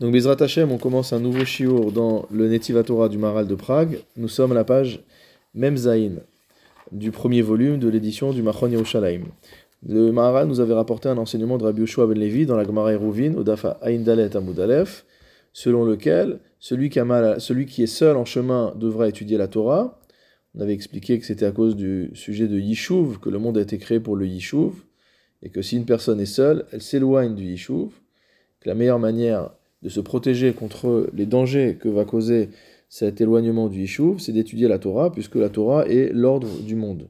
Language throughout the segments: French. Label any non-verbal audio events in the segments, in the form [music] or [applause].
Donc, Bezrat Hashem, on commence un nouveau shiur dans le Netiva Torah du Maral de Prague. Nous sommes à la page Memzaïn du premier volume de l'édition du Machon Yerushalayim. Le Maharal nous avait rapporté un enseignement de Rabbi Yoshua ben Levi dans la Gemara Eruvin, au Dafa Dalet Amud Aleph, selon lequel celui qui, celui qui est seul en chemin devra étudier la Torah. On avait expliqué que c'était à cause du sujet de Yishuv que le monde a été créé pour le Yishuv, et que si une personne est seule, elle s'éloigne du Yishuv, que la meilleure manière de se protéger contre les dangers que va causer cet éloignement du Yishuv, c'est d'étudier la Torah, puisque la Torah est l'ordre du monde.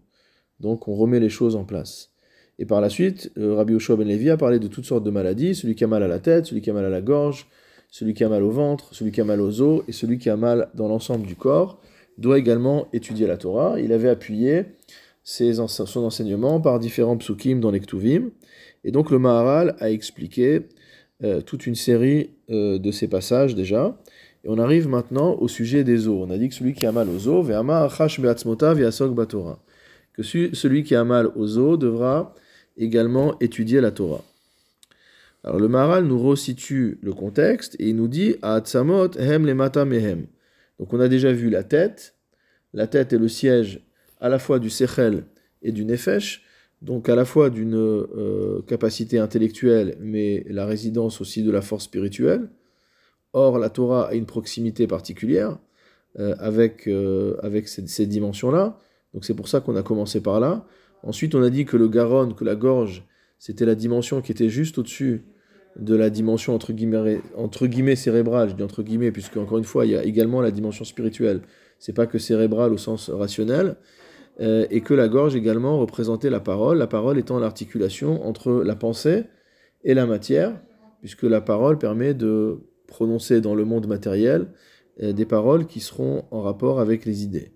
Donc on remet les choses en place. Et par la suite, euh, Rabbi Yoshua ben Levi a parlé de toutes sortes de maladies, celui qui a mal à la tête, celui qui a mal à la gorge, celui qui a mal au ventre, celui qui a mal aux os, et celui qui a mal dans l'ensemble du corps, doit également étudier la Torah. Il avait appuyé ses, son enseignement par différents psukim dans les Ktuvim, et donc le Maharal a expliqué euh, toute une série euh, de ces passages déjà. Et on arrive maintenant au sujet des os. On a dit que celui qui a mal aux os, que celui qui a mal aux os devra également étudier la Torah. Alors le Maharal nous resitue le contexte et il nous dit hem le mehem. Donc on a déjà vu la tête. La tête est le siège à la fois du sechel et du nefesh donc à la fois d'une euh, capacité intellectuelle, mais la résidence aussi de la force spirituelle. Or, la Torah a une proximité particulière euh, avec, euh, avec ces, dimensions-là. Donc c'est pour ça qu'on a commencé par là. Ensuite, on a dit que le Garonne, que la gorge, c'était la dimension qui était juste au-dessus de la dimension entre guillemets, entre guillemets cérébrale, je dis entre guillemets, puisque encore une fois, il y a également la dimension spirituelle. C'est pas que cérébral au sens rationnel. Euh, et que la gorge également représentait la parole, la parole étant l'articulation entre la pensée et la matière, puisque la parole permet de prononcer dans le monde matériel euh, des paroles qui seront en rapport avec les idées.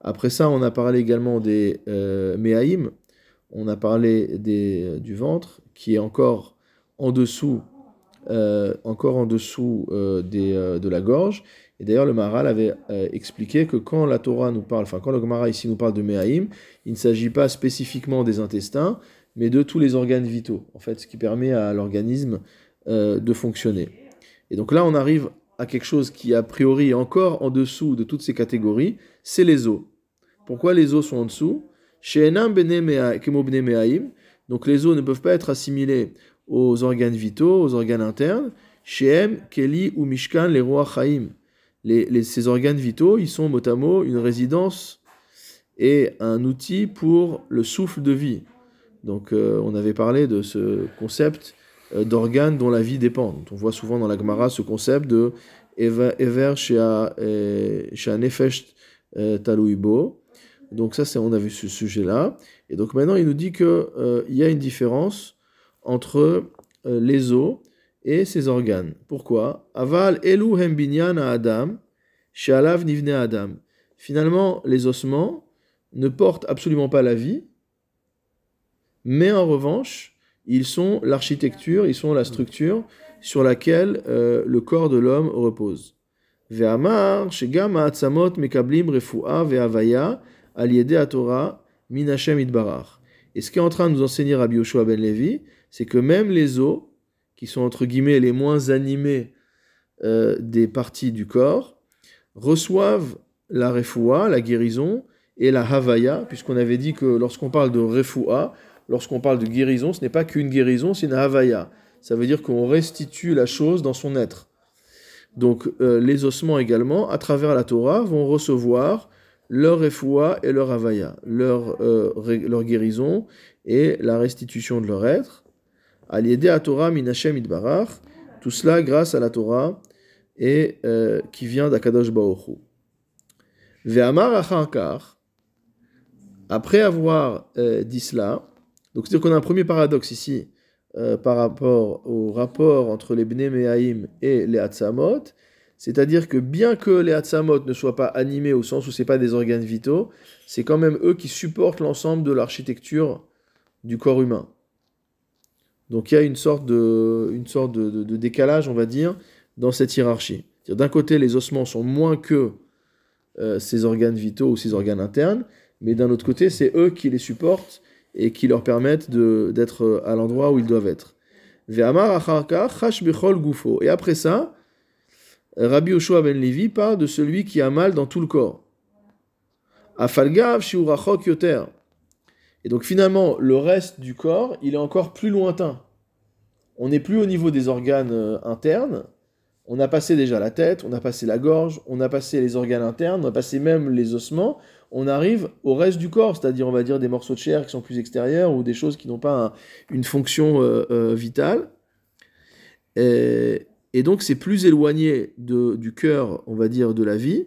Après ça, on a parlé également des euh, on a parlé des, euh, du ventre, qui est encore en dessous, encore en dessous des, de la gorge, et d'ailleurs, le Maharal avait euh, expliqué que quand la Torah nous parle, enfin quand le Gemara ici nous parle de Mehaïm, il ne s'agit pas spécifiquement des intestins, mais de tous les organes vitaux, en fait, ce qui permet à l'organisme euh, de fonctionner. Et donc là, on arrive à quelque chose qui, a priori, est encore en dessous de toutes ces catégories, c'est les os. Pourquoi les os sont en dessous? Donc les os ne peuvent pas être assimilés aux organes vitaux, aux organes internes. Shem, Keli ou Mishkan, les rois Chaim ces organes vitaux, ils sont mot à mot une résidence et un outil pour le souffle de vie. Donc euh, on avait parlé de ce concept euh, d'organes dont la vie dépend. on voit souvent dans la Gemara ce concept de Ever chez un Nefesh euh, Talouibo. Donc ça, on a vu ce sujet-là. Et donc maintenant, il nous dit qu'il il y a une différence entre les os et ses organes. Pourquoi? Aval elu hembinyan adam, shalav nivne adam. Finalement, les ossements ne portent absolument pas la vie, mais en revanche, ils sont l'architecture, ils sont la structure sur laquelle euh, le corps de l'homme repose. Mekablim. Et ce qui est en train de nous enseigner Rabbi Yoshua ben Levi, c'est que même les os qui sont entre guillemets les moins animés euh, des parties du corps, reçoivent la refoua, la guérison, et la havaya, puisqu'on avait dit que lorsqu'on parle de refoua, lorsqu'on parle de guérison, ce n'est pas qu'une guérison, c'est une havaya. Ça veut dire qu'on restitue la chose dans son être. Donc euh, les ossements également, à travers la Torah, vont recevoir leur refoua et leur havaya, leur, euh, leur guérison et la restitution de leur être. À Torah minachem idbarach, tout cela grâce à la Torah et euh, qui vient d'Akadosh Baoru. Ve'amar achankar, après avoir euh, dit cela, donc c'est-à-dire qu'on a un premier paradoxe ici euh, par rapport au rapport entre les Bnei Mehaim et les Hatzamot, c'est-à-dire que bien que les Hatzamot ne soient pas animés au sens où ce pas des organes vitaux, c'est quand même eux qui supportent l'ensemble de l'architecture du corps humain. Donc il y a une sorte de, décalage, on va dire, dans cette hiérarchie. D'un côté, les ossements sont moins que euh, ces organes vitaux ou ces organes internes, mais d'un autre côté, c'est eux qui les supportent et qui leur permettent d'être à l'endroit où ils doivent être. Et après ça, Rabbi Yoshua ben Levi parle de celui qui a mal dans tout le corps. Afalgav yoter. Et donc finalement, le reste du corps, il est encore plus lointain. On n'est plus au niveau des organes euh, internes. On a passé déjà la tête, on a passé la gorge, on a passé les organes internes, on a passé même les ossements. On arrive au reste du corps, c'est-à-dire on va dire des morceaux de chair qui sont plus extérieurs ou des choses qui n'ont pas une fonction euh, euh, vitale. Et, donc c'est plus éloigné du cœur, on va dire, de la vie.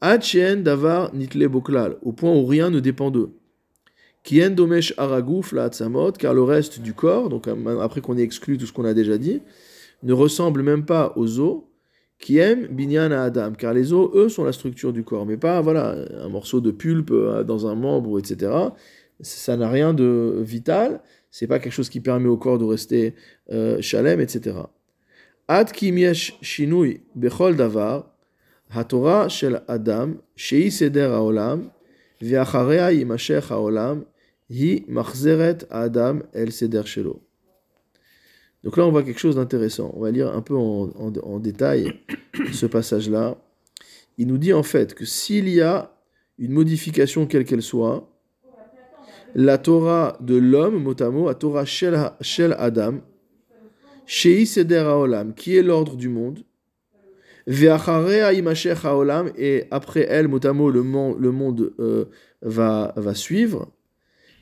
Hachien davar nitle boklal, au point où rien ne dépend d'eux. Kien domesh aragouf la car le reste du corps, donc après qu'on ait exclu tout ce qu'on a déjà dit, ne ressemble même pas aux os, qui aiment binyan à Adam, car les os, eux, sont la structure du corps, mais pas, voilà, un morceau de pulpe euh, dans un membre, etc. Ça n'a rien de vital, c'est pas quelque chose qui permet au corps de rester euh, chalem, etc. Ad kim yesh shinui bechol davar, haTorah shel Adam, shei seder haolam, Donc là, on voit quelque chose d'intéressant. On va lire un peu en, détail ce passage-là. Il nous dit en fait que s'il y a une modification quelle qu'elle soit, la Torah de l'homme, mot à mot, la Torah Shel, Adam, Shei Seder Haolam, qui est l'ordre du monde, Haolam, et après elle, mot à mot, le monde, euh, va, va suivre,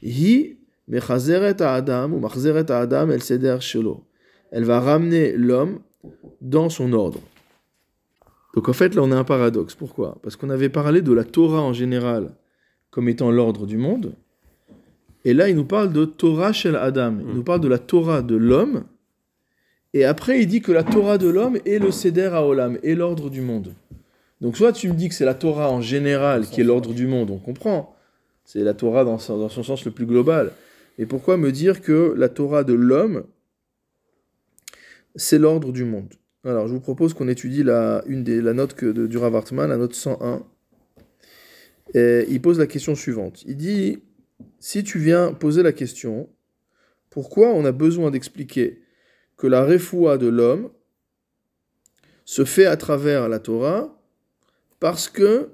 Hi Mechazeret Adam, ou Machzeret Adam El Seder Shelo elle va ramener l'homme dans son ordre. Donc en fait, là, on a un paradoxe. Pourquoi? Parce qu'on avait parlé de la Torah en général comme étant l'ordre du monde. Et là, il nous parle de Torah shel Adam. Il nous parle de la Torah de l'homme. Et après, il dit que la Torah de l'homme est le Seder Haolam, est l'ordre du monde. Donc soit tu me dis que c'est la Torah en général qui est l'ordre du monde, on comprend. C'est la Torah dans son sens le plus global. Mais pourquoi me dire que la Torah de l'homme c'est l'ordre du monde? Alors, je vous propose qu'on étudie la, une des, la note que de, du Rav la note 101. Et il pose la question suivante. Il dit, si tu viens poser la question, pourquoi on a besoin d'expliquer que la refoua de l'homme se fait à travers la Torah parce que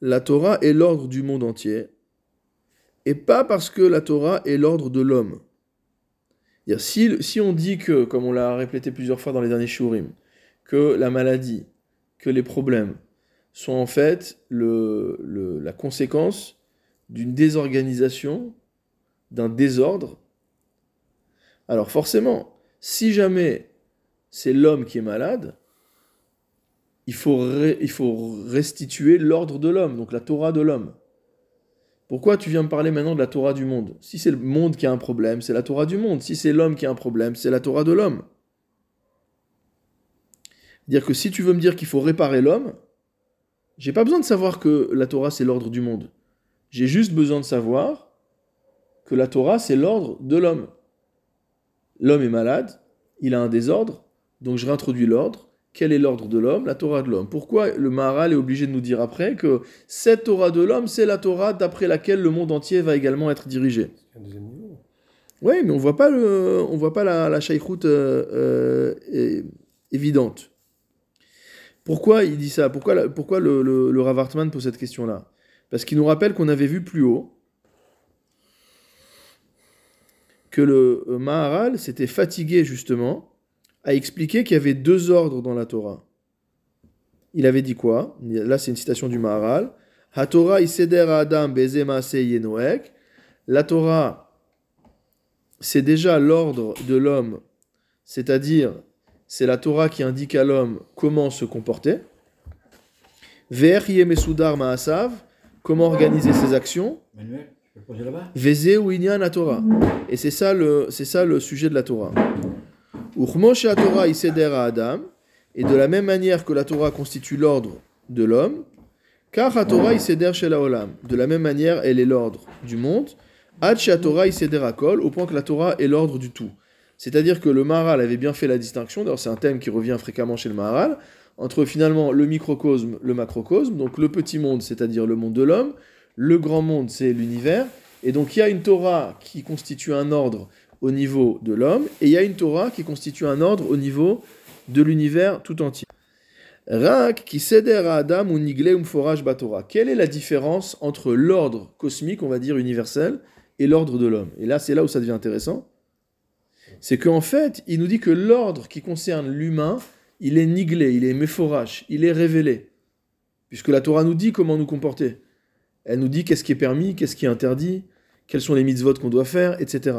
la Torah est l'ordre du monde entier et pas parce que la Torah est l'ordre de l'homme. Si, on dit que, comme on l'a répété plusieurs fois dans les derniers shurim, que la maladie, que les problèmes sont en fait la conséquence d'une désorganisation, d'un désordre, alors forcément, si jamais c'est l'homme qui est malade, il faut, il faut restituer l'ordre de l'homme, donc la Torah de l'homme. Pourquoi tu viens me parler maintenant de la Torah du monde? Si c'est le monde qui a un problème, c'est la Torah du monde. Si c'est l'homme qui a un problème, c'est la Torah de l'homme. Dire que si tu veux me dire qu'il faut réparer l'homme, j'ai pas besoin de savoir que la Torah c'est l'ordre du monde. J'ai juste besoin de savoir que la Torah c'est l'ordre de l'homme. L'homme est malade, il a un désordre, donc je réintroduis l'ordre, quel est l'ordre de l'homme? La Torah de l'homme. Pourquoi le Maharal est obligé de nous dire après que cette Torah de l'homme, c'est la Torah d'après laquelle le monde entier va également être dirigé? Oui, mais on voit pas le, on voit pas la, la euh, euh, évidente. Pourquoi il dit ça? Pourquoi, pourquoi le, le, le Rav pose cette question-là? Parce qu'il nous rappelle qu'on avait vu plus haut que le Maharal s'était fatigué justement a expliqué qu'il y avait deux ordres dans la Torah. Il avait dit quoi? Là, c'est une citation du Maharal. La Torah, c'est déjà l'ordre de l'homme, c'est-à-dire, c'est la Torah qui indique à l'homme comment se comporter. Ver yemesudar ma'asav, comment organiser ses actions. Veze ou inyan Torah. Et c'est ça, le, c'est ça le sujet de la Torah. Torah à Adam, et de la même manière que la Torah constitue l'ordre de l'homme, car Torah chez shel Olam. De la même manière, elle est l'ordre du monde. Ad Torah à Kol, au point que la Torah est l'ordre du tout. C'est-à-dire que le Maharal avait bien fait la distinction, d'ailleurs c'est un thème qui revient fréquemment chez le Maharal, entre finalement le microcosme, le macrocosme, donc le petit monde, c'est-à-dire le monde de l'homme, le grand monde, c'est l'univers, et donc il y a une Torah qui constitue un ordre au niveau de l'homme, et il y a une Torah qui constitue un ordre au niveau de l'univers tout entier. Rak qui à Adam ou niglé ou forage batora. Quelle est la différence entre l'ordre cosmique, on va dire universel, et l'ordre de l'homme? Et là, c'est là où ça devient intéressant. C'est qu'en fait, il nous dit que l'ordre qui concerne l'humain, il est niglé, il est méphorage, il est révélé. Puisque la Torah nous dit comment nous comporter. Elle nous dit qu'est-ce qui est permis, qu'est-ce qui est interdit, quels sont les mitzvot qu'on doit faire, etc.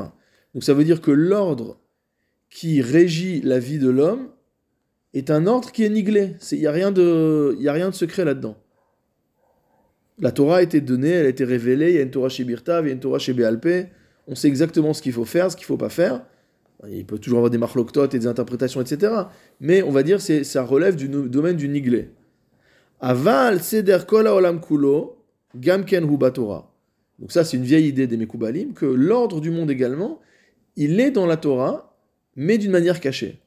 Donc ça veut dire que l'ordre qui régit la vie de l'homme est un ordre qui est niglé. Il n'y a, rien de, a rien de secret là-dedans. La Torah a été donnée, elle a été révélée, il y a une Torah chez Birtav, il y a une Torah chez Béalpé, on sait exactement ce qu'il faut faire, ce qu'il ne faut pas faire. Il peut toujours avoir des marloctotes et des interprétations, etc. Mais on va dire que ça relève du domaine du niglé. Aval seder kola olam kulo, gamken. Donc ça, c'est une vieille idée des Mekoubalim, que l'ordre du monde également, il est dans la Torah, mais d'une manière cachée.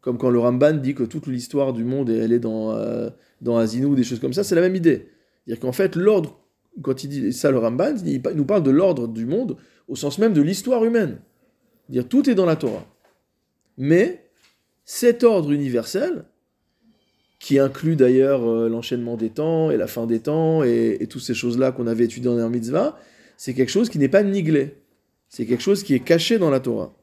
Comme quand le Ramban dit que toute l'histoire du monde, elle est dans, euh, dans Azinu, des choses comme ça, c'est la même idée. C'est-à-dire qu'en fait, l'ordre, quand il dit ça, le Ramban, il nous parle de l'ordre du monde au sens même de l'histoire humaine. Dire tout est dans la Torah. Mais cet ordre universel, qui inclut d'ailleurs euh, l'enchaînement des temps et la fin des temps et, toutes ces choses-là qu'on avait étudiées dans les mitzvah, c'est quelque chose qui n'est pas niglé. C'est quelque chose qui est caché dans la Torah.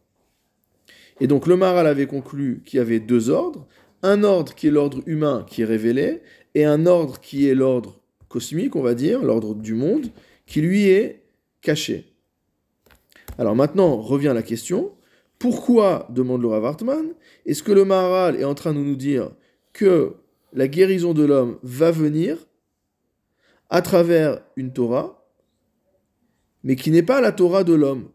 Et donc le Maral avait conclu qu'il y avait deux ordres, un ordre qui est l'ordre humain qui est révélé, et un ordre qui est l'ordre cosmique, on va dire, l'ordre du monde, qui lui est caché. Alors maintenant revient la question, pourquoi, demande le Rav Hartman, est-ce que le Maharal est en train de nous dire que la guérison de l'homme va venir à travers une Torah, mais qui n'est pas la Torah de l'homme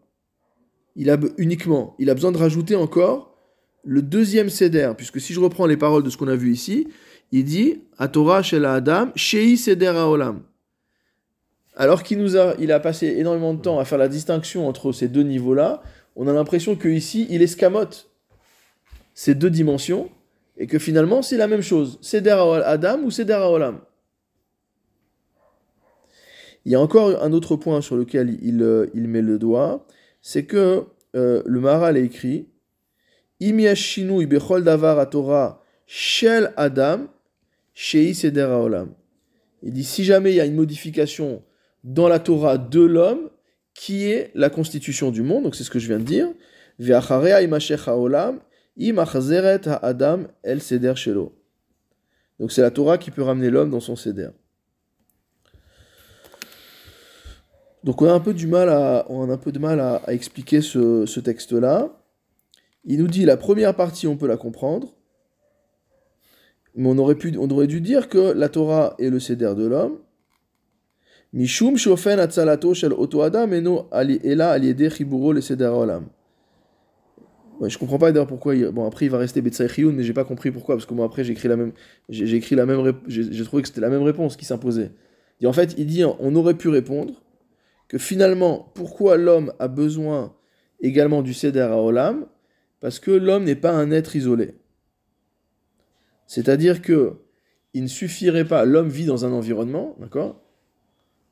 il a uniquement, il a besoin de rajouter encore le deuxième seder, puisque si je reprends les paroles de ce qu'on a vu ici, il dit à Torah chez la Adam, Shei seder Olam. Alors qu'il nous a, il a passé énormément de temps à faire la distinction entre ces deux niveaux-là, on a l'impression que ici il escamote ces deux dimensions et que finalement c'est la même chose, seder Adam ou seder Olam. Il y a encore un autre point sur lequel il, euh, met le doigt, c'est que euh, le Maharal a écrit davar Torah shel Adam shei olam. Il dit si jamais il y a une modification dans la Torah de l'homme, qui est la constitution du monde, donc c'est ce que je viens de dire, ve'acharea ha'adam el seder shelo. Donc c'est la Torah qui peut ramener l'homme dans son seder. Donc on a un peu du mal à, on a un peu de mal à, expliquer ce, texte-là. Il nous dit la première partie, on peut la comprendre, mais on aurait, pu, on aurait dû dire que la Torah est le céder de l'homme. Mishum shofen atzalato shel oto adam eno ela aliede chiburo le céder olam. Ouais, je comprends pas d'ailleurs pourquoi. Il... Bon après il va rester Betsai Chiyun, mais j'ai pas compris pourquoi parce que moi après j'ai écrit la même, j'ai la même, j'ai trouvé que c'était la même réponse qui s'imposait. Et en fait il dit on aurait pu répondre que finalement, pourquoi l'homme a besoin également du Seder à Olam? Parce que l'homme n'est pas un être isolé. C'est-à-dire que il ne suffirait pas, l'homme vit dans un environnement, d'accord?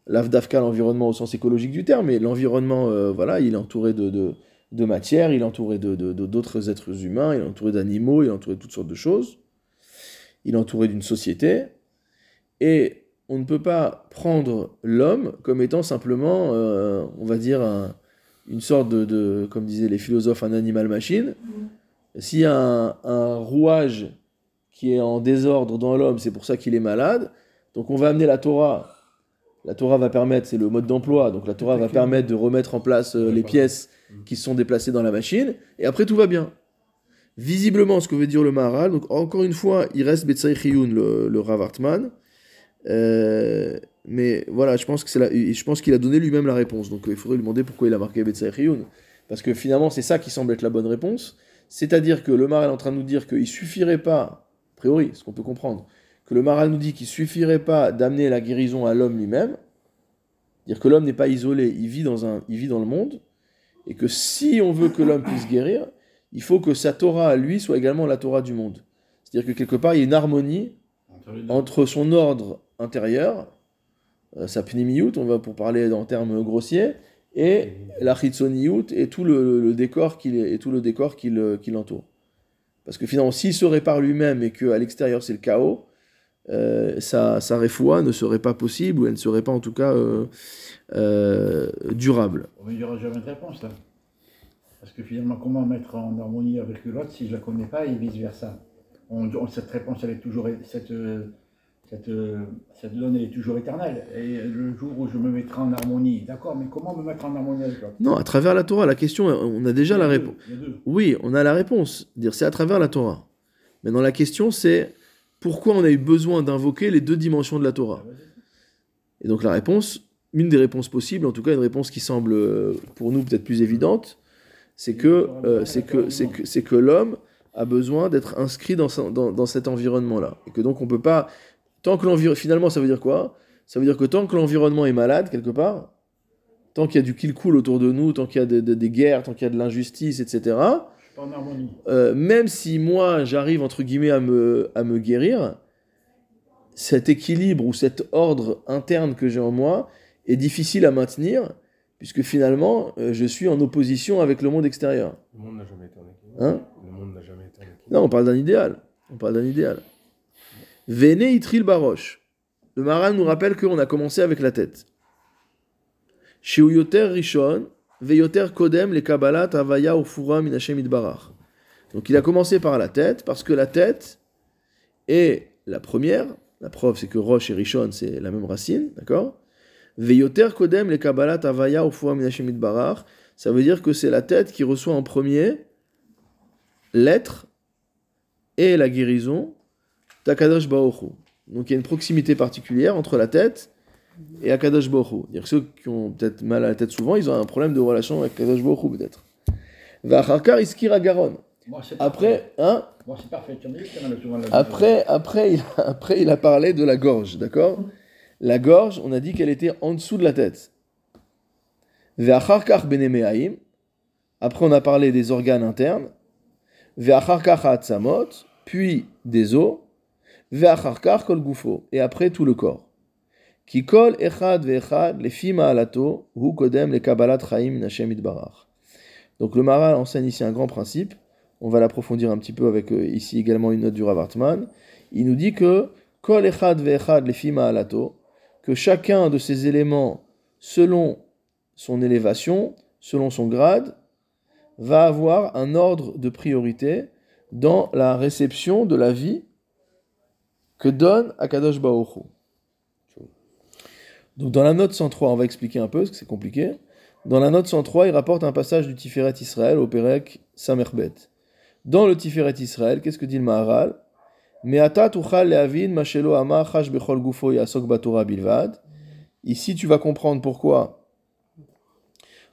L'Avdafka, l'environnement au sens écologique du terme, mais l'environnement, euh, voilà, il est entouré de, matière, il est entouré de, d'autres êtres humains, il est entouré d'animaux, il est entouré de toutes sortes de choses. Il est entouré d'une société. Et on ne peut pas prendre l'homme comme étant simplement, euh, on va dire, une sorte de, comme disaient les philosophes, un animal-machine. S'il y a un, rouage qui est en désordre dans l'homme, c'est pour ça qu'il est malade. Donc on va amener la Torah. La Torah va permettre, c'est le mode d'emploi, donc la Torah va permettre de remettre en place euh, les pièces qui sont déplacées dans la machine, et après tout va bien. Visiblement, ce que veut dire le Maharal, donc encore une fois, il reste Betsai le, le Rav euh, mais voilà, je pense que c'est je pense qu'il a donné lui-même la réponse. Donc il faudrait lui demander pourquoi il a marqué Betsai Parce que finalement, c'est ça qui semble être la bonne réponse. C'est-à-dire que le Maral est en train de nous dire qu'il suffirait pas, a priori, ce qu'on peut comprendre, le Maral nous dit qu'il suffirait pas d'amener la guérison à l'homme lui-même, dire que l'homme n'est pas isolé, il vit, dans un, il vit dans le monde, et que si on veut que l'homme puisse guérir, il faut que sa Torah à lui soit également la Torah du monde. C'est-à-dire que quelque part, il y a une harmonie entre son ordre intérieur, euh, sa pnimiout, on va pour parler en termes grossiers, et la chitsoniout et tout le, décor qui et tout le décor qui l'entoure. Parce que finalement, s'il se répare lui-même et qu'à l'extérieur c'est le chaos, euh, sa, sa refoua ne serait pas possible, ou elle ne serait pas en tout cas euh, euh, durable. Mais il n'y aura jamais de réponse là. Parce que finalement, comment mettre en harmonie avec l'autre si je ne la connais pas et vice-versa? On, on- Cette réponse, elle est toujours. Cette, cette, cette donne elle est toujours éternelle. Et le jour où je me mettrai en harmonie, d'accord, mais comment me mettre en harmonie avec l'autre? Non, à travers la Torah, la question, on a déjà la réponse. Oui, on a la réponse. Dire c'est à travers la Torah. Maintenant, la question c'est pourquoi on a eu besoin d'invoquer les deux dimensions de la Torah. Ah. Et donc la réponse, une des réponses possibles, en tout cas une réponse qui semble euh, pour nous peut-être plus évidente, c'est que euh, c'est que l'homme a besoin d'être inscrit dans, cet environnement-là, et que donc on peut pas tant que l'environnement finalement ça veut dire quoi? Ça veut dire que tant que l'environnement est malade quelque part, tant qu'il y a du kill cool autour de nous, tant qu'il y a de- de- des guerres, tant qu'il y a de l'injustice, etc. Je suis pas en harmonie. Euh, même si moi j'arrive entre guillemets à me, à me guérir, cet équilibre ou cet ordre interne que j'ai en moi est difficile à maintenir, puisque finalement euh, je suis en opposition avec le monde extérieur. Le monde n'a jamais été en équilibre. Hein Le monde n'a jamais été en équilibre. Non, on parle d'un idéal. On parle d'un idéal. Véné itril baroche. Le Maral nous rappelle qu'on a commencé avec la tête. Chez Yoter Rishon, Veyoter Kodem, les Kabbalat, Avaya, Ufura, Minashem Idbarach. Donc il a commencé par la tête, parce que la tête est la première. La preuve, c'est que Roche et Rishon, c'est la même racine, d'accord? Veyoter Kodem, les Kabbalat, Avaya, Ufura, Minashem Idbarach. Ça veut dire que c'est la tête qui reçoit en premier l'être et la guérison d'Akadosh Hu. Donc il y a une proximité particulière entre la tête et Akadosh Hu. C'est-à-dire ceux qui ont peut-être mal à la tête souvent, ils ont un problème de relation avec Akadosh Hu peut-être. Vacharkar iskira garon. Moi, c'est Après, hein, parfait. Moi, c'est parfait. Tu en as dit qu'il y en a souvent la- après, après, il a, après, il a parlé de la gorge, d'accord? La gorge, on a dit qu'elle était en dessous de la tête. Ve'acharkar benemehaim. Après, on a parlé des organes internes. Ve'acharkar ha'atzamot, puis des os. Ve'acharkar kol. Et après, tout le corps. Ki kol echad ve'echad lefi ma'alato hu kodem le kabbalat chaim min Hashem itbarach. Donc le Maral enseigne ici un grand principe. On va l'approfondir un petit peu avec euh, ici également une note du Rav Hartman. Il nous dit que kol echad ve'echad lefi ma'alato, que chacun de ces éléments, selon son élévation, selon son grade, va avoir un ordre de priorité dans la réception de la vie que donne Akadosh Hu. Donc dans la note 103, on va expliquer un peu, parce que c'est compliqué. Dans la note 103, il rapporte un passage du Tiferet Israël au Perek Samerbet. Dans le Tiferet Israël, qu'est-ce que dit le Maharal? Ici, tu vas comprendre pourquoi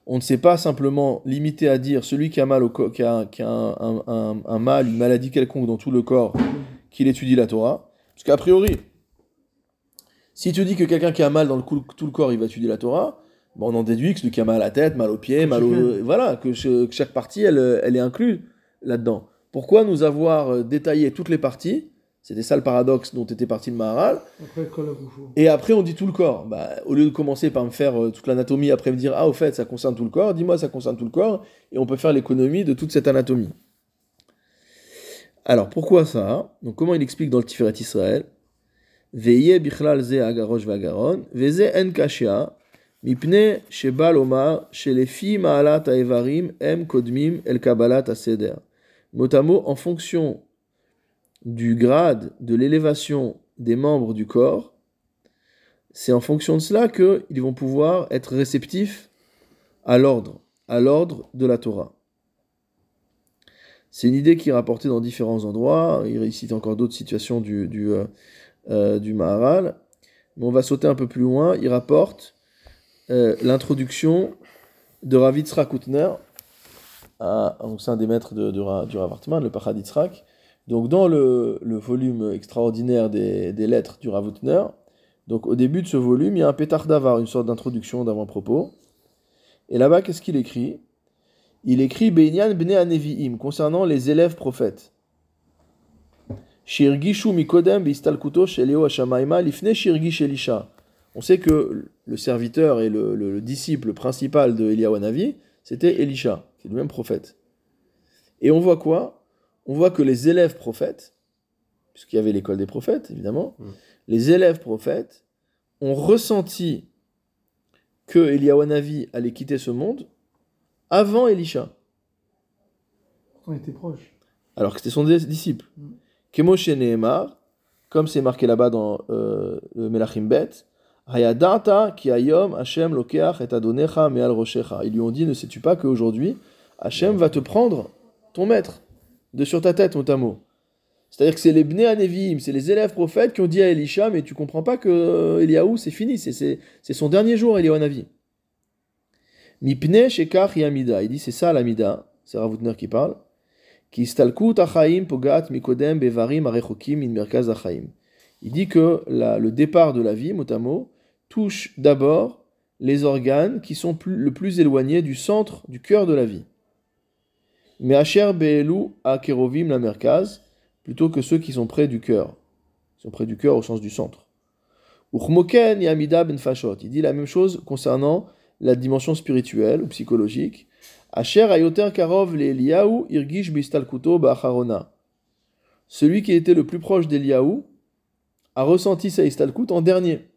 on ne s'est pas simplement limité à dire celui qui a mal au qui a, un- un mal, une maladie quelconque dans tout le corps, qu'il étudie la Torah. Parce qu'a priori, si tu dis que quelqu'un qui a mal dans le tout le corps, il va étudier la Torah, bon, on en déduit que celui qui a mal à la tête, mal aux pieds, mal au... Voilà, que, chaque partie, elle, elle est inclue là-dedans. Pourquoi nous avoir euh, détaillé toutes les parties? C'était ça le paradoxe dont était parti le Maharal. Après. Et après, on dit tout le corps. Bah, au lieu de commencer par me faire euh, toute l'anatomie, après me dire Ah, au fait, ça concerne tout le corps, dis-moi, ça concerne tout le corps, et on peut faire l'économie de toute cette anatomie. Alors, pourquoi ça? Donc, comment il explique dans le Tiferet Israël? Veye bichlal ze agarosh vagaron, veze en kashia, mipne sheba lomar, shelefi ma'alat ha'evarim, em kodmim el kabbalat ha'seder. Mot à mot, en fonction du grade de l'élévation des membres du corps, c'est en fonction de cela qu'ils vont pouvoir être réceptifs à l'ordre, à l'ordre de la Torah. C'est une idée qui est rapportée dans différents endroits. Il cite encore d'autres situations du, du, euh, du Maharal. Mais on va sauter un peu plus loin. Il rapporte euh, l'introduction de Rav Yitzhak Koutner, c'est un des maîtres de, du Rav Hartman, le Pachad. Donc dans le, volume extraordinaire des, lettres du Rav Hutner, donc au début de ce volume, il y a un pétard d'avar, une sorte d'introduction d'avant-propos. Et là-bas, qu'est-ce qu'il écrit? Il écrit Beinyan bne Anevi'im, concernant les élèves prophètes. On sait que le serviteur et le, le- le disciple principal de Eliyahu Hanavi, c'était Elisha, qui est le même prophète. Et on voit quoi? On voit que les élèves prophètes, puisqu'il y avait l'école des prophètes, évidemment, Mm. les élèves prophètes ont ressenti que Eliyahu Hanavi allait quitter ce monde avant Elisha, On était proches. alors que c'était son dis- disciple. Mm. Kemoshe Nehemar, comme c'est marqué là-bas dans euh, Melachim Bet, Hayadata ki ayom Hashem lokeach et adonecha me'al. Ils lui ont dit, ne sais-tu pas qu'aujourd'hui, Hashem va te prendre ton maître de sur ta tête, mot C'est-à-dire que c'est les Bnei Anevim, c'est les élèves prophètes qui ont dit à Elisha, mais tu comprends pas que euh, Eliaou, c'est fini, c'est- son dernier jour, Eliaou Hanavi. Mipne shekach yamida. Il dit, c'est ça l'amida, c'est Ravutner qui parle. Il dit que le départ de la vie, mot à mot, touche d'abord les organes qui sont le plus éloignés du centre, du cœur de la vie. Mais Asher Be'elu a Kerovim la Merkaz, plutôt que ceux qui sont près du cœur. Ils sont près du cœur au sens du centre. Uchmoken Yamida Ben. Il dit la même chose concernant la dimension spirituelle ou psychologique. Karov le Irgish Bistalkuto. Celui qui était le plus proche d'Eliyahu a ressenti sa Istalkut en dernier.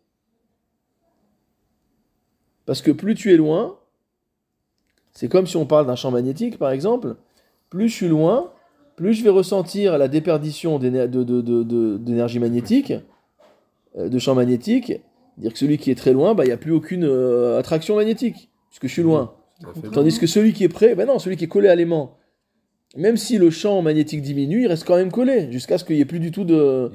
Parce que plus tu es loin, c'est comme si on parle d'un champ magnétique, par exemple. Plus je suis loin, plus je vais ressentir la déperdition d'énergie magnétique, euh, de champ magnétique. Dire que celui qui est très loin, bah, il n'y a plus aucune euh, attraction magnétique, puisque je suis loin. Tandis que celui qui est près, ben non, celui qui est collé à l'aimant, même si le champ magnétique diminue, il reste quand même collé, jusqu'à ce qu'il n'y ait plus du tout de...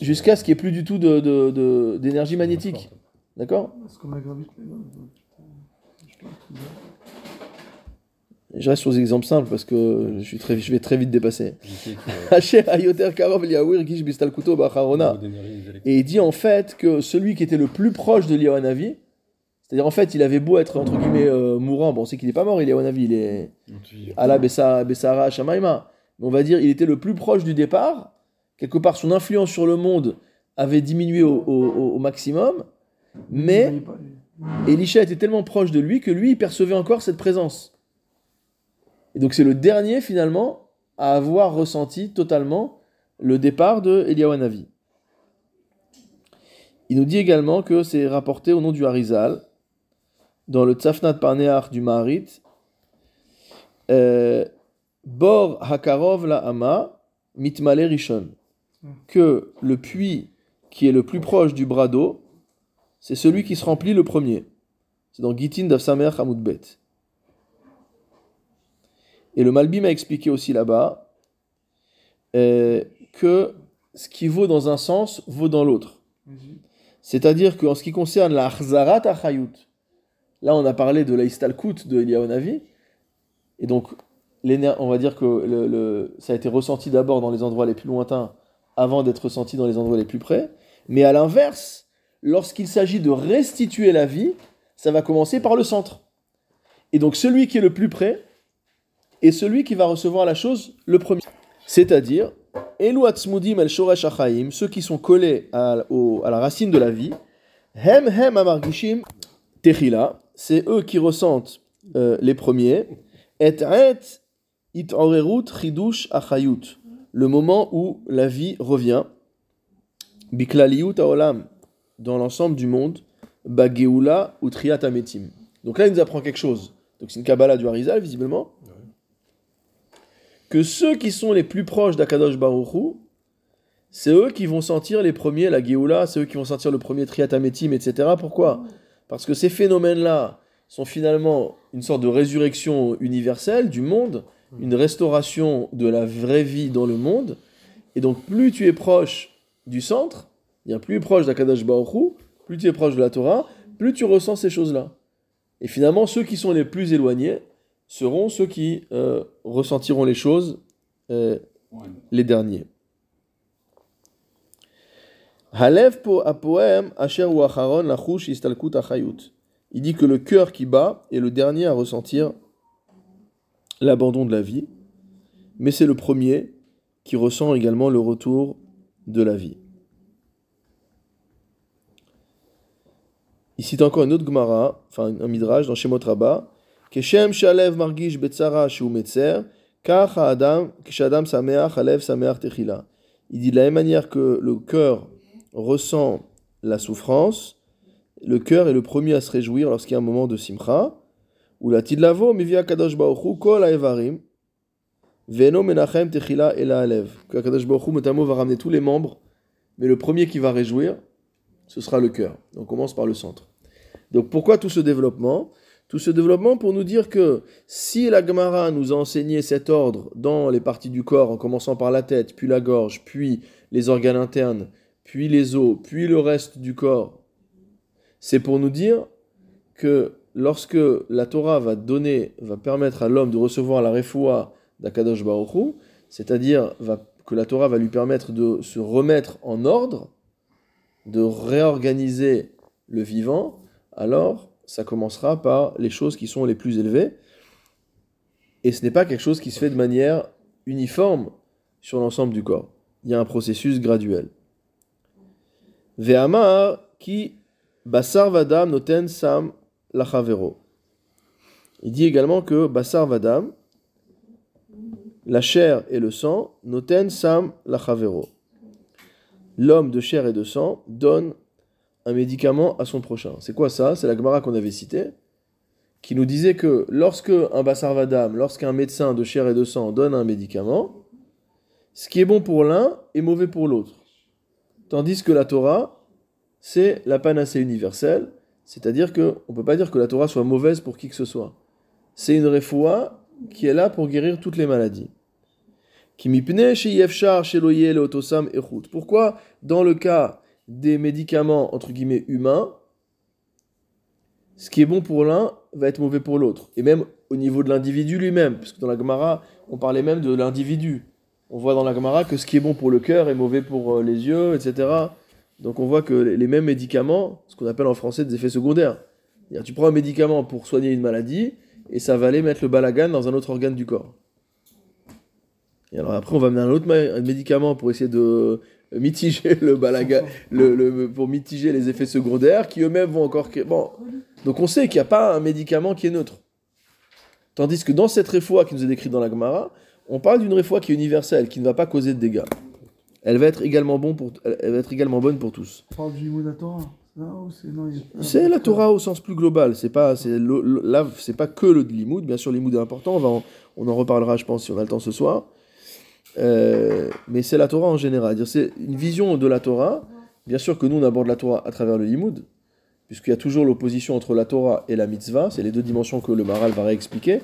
Jusqu'à ce qu'il n'y ait plus du tout de- de- de- d'énergie magnétique. D'accord? C'est comme la gravité. là. Je reste sur des exemples simples parce que je, suis très, je vais très vite dépasser. [laughs] Et il dit en fait que celui qui était le plus proche de Hanavi, c'est-à-dire en fait il avait beau être entre guillemets euh, mourant, bon on sait qu'il n'est pas mort Hanavi, il est Allah Bessa- Bessara Shamaima, mais on va dire il était le plus proche du départ, quelque part son influence sur le monde avait diminué au, maximum, il mais Elisha était tellement proche de lui que lui il percevait encore cette présence. Et donc c'est le dernier finalement à avoir ressenti totalement le départ de Eliyahu Hanavi. Il nous dit également que c'est rapporté au nom du Harizal, dans le Tzafnat Parneach du Maharit, euh, Bor Hakarov la Hama Mitmale Rishon, que le puits qui est le plus proche du bras d'eau, c'est celui qui se remplit le premier. C'est dans Gitin d'Afsamer Hamoud Bet. Et le Malbim a expliqué aussi là-bas euh, que ce qui vaut dans un sens vaut dans l'autre. C'est-à-dire qu'en ce qui concerne la Achzarat Achayut, là on a parlé de la Istalkut de Eliyahu Navi, et donc on va dire que ça a été ressenti d'abord dans les endroits les plus lointains avant d'être ressenti dans les endroits les plus près, mais à l'inverse, lorsqu'il s'agit de restituer la vie, ça va commencer par le centre. Et donc celui qui est le plus près est celui qui va recevoir la chose le premier. C'est-à-dire, el ceux qui sont collés à la racine de la vie, hem hem amargishim techila, c'est eux qui ressentent euh, les premiers, et et chidush achayut, le moment où la vie revient, biklaliut haolam, dans l'ensemble du monde, bageula ou triat ametim. Donc là, il nous apprend quelque chose. Donc c'est une Kabbalah du Harizal, visiblement. Que ceux qui sont les plus proches d'Akadosh Baruchu, c'est eux qui vont sentir les premiers, la Géoula, c'est eux qui vont sentir le premier Triat Ametim, etc. Pourquoi? Parce que ces phénomènes-là sont finalement une sorte de résurrection universelle du monde, une restauration de la vraie vie dans le monde. Et donc, plus tu es proche du centre, bien plus proche d'Akadosh Baruchu, plus tu es proche de la Torah, plus tu ressens ces choses-là. Et finalement, ceux qui sont les plus éloignés seront ceux qui euh, ressentiront les choses euh, les derniers. Halev po apoem asher ou acharon lachush istalkut achayut. Il dit que le cœur qui bat est le dernier à ressentir l'abandon de la vie, mais c'est le premier qui ressent également le retour de la vie. Il cite encore une autre Gemara, enfin un midrash dans Shemot shalev margish shu sameach techila. Il dit de la même manière que le cœur ressent la souffrance, le cœur est le premier à se réjouir lorsqu'il y a un moment de simcha, ou la tidlavo mivia kadosh baruchu kol haevarim, veno menachem techila ela alev. Que kadosh motamo va ramener tous les membres, mais le premier qui va réjouir, ce sera le cœur. On commence par le centre. Donc pourquoi tout ce développement? Tout ce développement pour nous dire que si la Gemara nous a enseigné cet ordre dans les parties du corps, en commençant par la tête, puis la gorge, puis les organes internes, puis les os, puis le reste du corps, c'est pour nous dire que lorsque la Torah va donner, va permettre à l'homme de recevoir la refoua d'Akadosh Baruch c'est-à-dire que la Torah va lui permettre de se remettre en ordre, de réorganiser le vivant, alors ça commencera par les choses qui sont les plus élevées. Et ce n'est pas quelque chose qui se fait de manière uniforme sur l'ensemble du corps. Il y a un processus graduel. Ve'amar basar vadam noten sam lachavero. Il dit également que basar vadam, la chair et le sang, noten sam lachavero. L'homme de chair et de sang donne un médicament à son prochain. C'est quoi ça? C'est la Gemara qu'on avait citée, qui nous disait que lorsque un basar vadam, lorsqu'un médecin de chair et de sang donne un médicament, ce qui est bon pour l'un est mauvais pour l'autre. Tandis que la Torah, c'est la panacée universelle, c'est-à-dire que on peut pas dire que la Torah soit mauvaise pour qui que ce soit. C'est une refoua qui est là pour guérir toutes les maladies. Pourquoi, dans le cas des médicaments entre guillemets humains, ce qui est bon pour l'un va être mauvais pour l'autre. Et même au niveau de l'individu lui-même, parce que dans la Gemara, on parlait même de l'individu. On voit dans la Gemara que ce qui est bon pour le cœur est mauvais pour euh, les yeux, etc. Donc on voit que les mêmes médicaments, ce qu'on appelle en français des effets secondaires. Tu prends un médicament pour soigner une maladie, et ça va aller mettre le balagan dans un autre organe du corps. Et alors après, on va amener un autre médicament pour essayer de mitiger le balagan, pour mitiger les effets secondaires, qui eux-mêmes vont encore... donc on sait qu'il n'y a pas un médicament qui est neutre. Tandis que dans cette réfoua qui nous est décrite dans la Gemara, on parle d'une réfoua qui est universelle, qui ne va pas causer de dégâts. Elle va être également, bon pour, elle va être également bonne pour tous. On parle du c'est la Torah au sens plus global. C'est pas, c'est là, c'est pas que le limoud. Bien sûr, le limoud est important. On va, en, on en reparlera, je pense, si on a le temps ce soir. Euh, mais c'est la Torah en général. C'est une vision de la Torah. Bien sûr que nous, on aborde la Torah à travers le limoud, puisqu'il y a toujours l'opposition entre la Torah et la mitzvah. C'est les deux dimensions que le Maral va réexpliquer.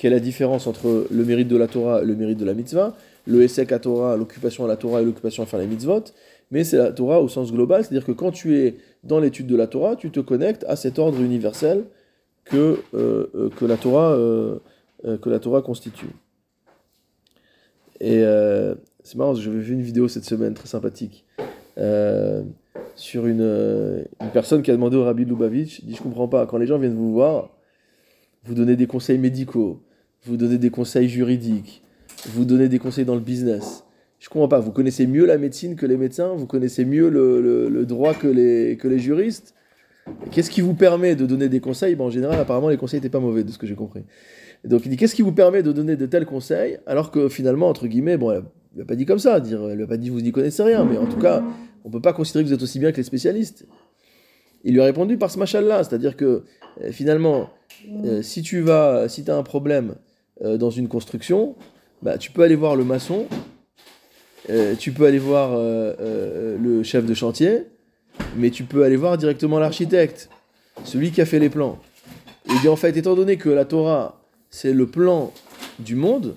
Quelle est la différence entre le mérite de la Torah et le mérite de la mitzvah Le Essek à Torah, l'occupation à la Torah et l'occupation à faire les mitzvot. Mais c'est la Torah au sens global, c'est-à-dire que quand tu es dans l'étude de la Torah, tu te connectes à cet ordre universel que, euh, euh, la, euh, la Torah constitue. Et c'est marrant, j'avais vu une vidéo cette semaine très sympathique sur une, personne qui a demandé au Rabbi Lubavitch, dit je comprends pas, quand les gens viennent vous voir, vous donnez des conseils médicaux, vous donnez des conseils juridiques, vous donnez des conseils dans le business. Je comprends pas, vous connaissez mieux la médecine que les médecins, vous connaissez mieux le, le- droit que les, que les juristes. Qu'est-ce qui vous permet de donner des conseils? Ben, En général, apparemment, les conseils n'étaient pas mauvais, de ce que j'ai compris. Donc il dit, qu'est-ce qui vous permet de donner de tels conseils, alors que finalement, entre guillemets, bon, elle ne l'a pas dit comme ça, dire, elle lui a pas dit vous n'y connaissez rien, mais en tout cas, on ne peut pas considérer que vous êtes aussi bien que les spécialistes. Il lui a répondu par ce machin-là, c'est-à-dire que euh, finalement, euh, si tu vas, si as un problème euh, dans une construction, bah, tu peux aller voir le maçon, euh, tu peux aller voir euh, le chef de chantier, mais tu peux aller voir directement l'architecte, celui qui a fait les plans. Et il dit en fait, étant donné que la Torah, c'est le plan du monde,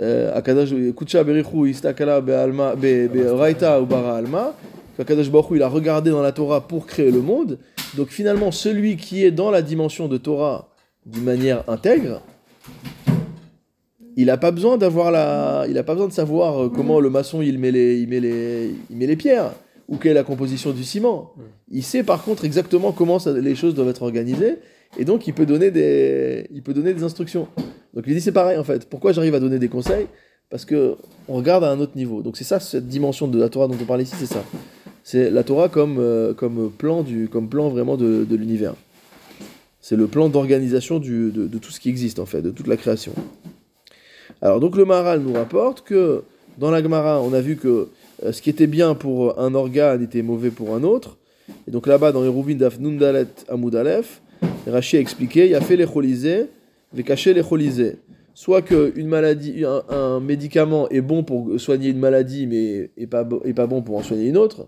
Akadash- Akadash Baruch il a regardé dans la Torah pour créer le monde. Donc finalement, celui qui est dans la dimension de Torah d'une manière intègre, il n'a pas besoin d'avoir la, il a pas besoin de savoir euh, comment le maçon il met les, il met les, il met les pierres ou quelle est la composition du ciment. Il sait par contre exactement comment ça- les choses doivent être organisées et donc il peut donner des, il peut donner des instructions. Donc il dit c'est pareil en fait. Pourquoi j'arrive à donner des conseils? Parce que on regarde à un autre niveau. Donc c'est ça cette dimension de la Torah dont on parle ici, c'est ça. C'est la Torah comme, euh, comme plan du, comme plan vraiment de, de l'univers. C'est le plan d'organisation de, tout ce qui existe en fait, de toute la création. Alors donc le Maharal nous rapporte que dans la Gemara, on a vu que euh, ce qui était bien pour un organe était mauvais pour un autre. Et donc là-bas, dans les Rouvin d'Af Nundalet Amoud Aleph, Rashi a expliqué il a fait les cholisés, caché les cholisés. Soit que une maladie, un, médicament est bon pour soigner une maladie, mais est pas, pas bon pour en soigner une autre.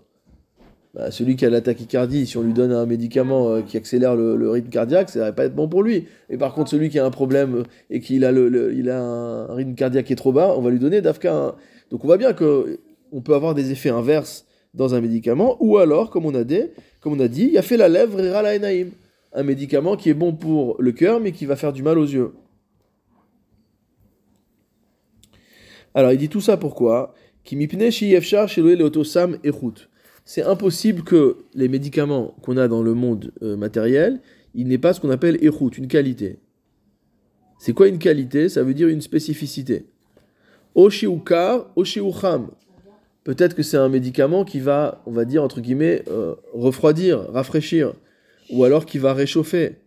Bah, celui qui a la tachycardie, si on lui donne un médicament euh, qui accélère le, rythme cardiaque, ça va pas être bon pour lui. Et par contre, celui qui a un problème et qu'il a, un, rythme cardiaque qui est trop bas, on va lui donner d'Afka. un- Donc on voit bien que on peut avoir des effets inverses dans un médicament, ou alors, comme on a dit, comme on a dit, il a fait la lèvre et la un médicament qui est bon pour le cœur, mais qui va faire du mal aux yeux. Alors il dit tout ça pourquoi? Qui mipne sheyefshar sheloé leotosam echut. C'est impossible que les médicaments qu'on a dans le monde euh, matériel, il n'aient pas ce qu'on appelle echut, une qualité. C'est quoi une qualité? Ça veut dire une spécificité. Oshiukar, oshiucham. Peut-être que c'est un médicament qui va, on va dire entre guillemets, euh, refroidir, rafraîchir, ou alors qui va réchauffer.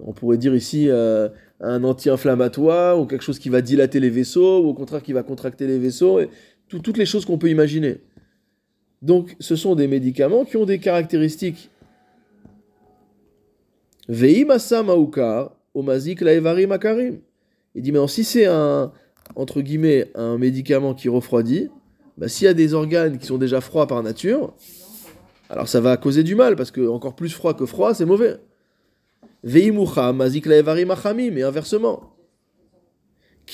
On pourrait dire ici euh, un anti-inflammatoire ou quelque chose qui va dilater les vaisseaux ou au contraire qui va contracter les vaisseaux, et tout- toutes les choses qu'on peut imaginer. Donc ce sont des médicaments qui ont des caractéristiques. Il dit mais si c'est un entre guillemets un médicament qui refroidit, bah, s'il y a des organes qui sont déjà froids par nature, alors ça va causer du mal parce que encore plus froid que froid c'est mauvais. Veimucha mazik laevarim achamim et inversement.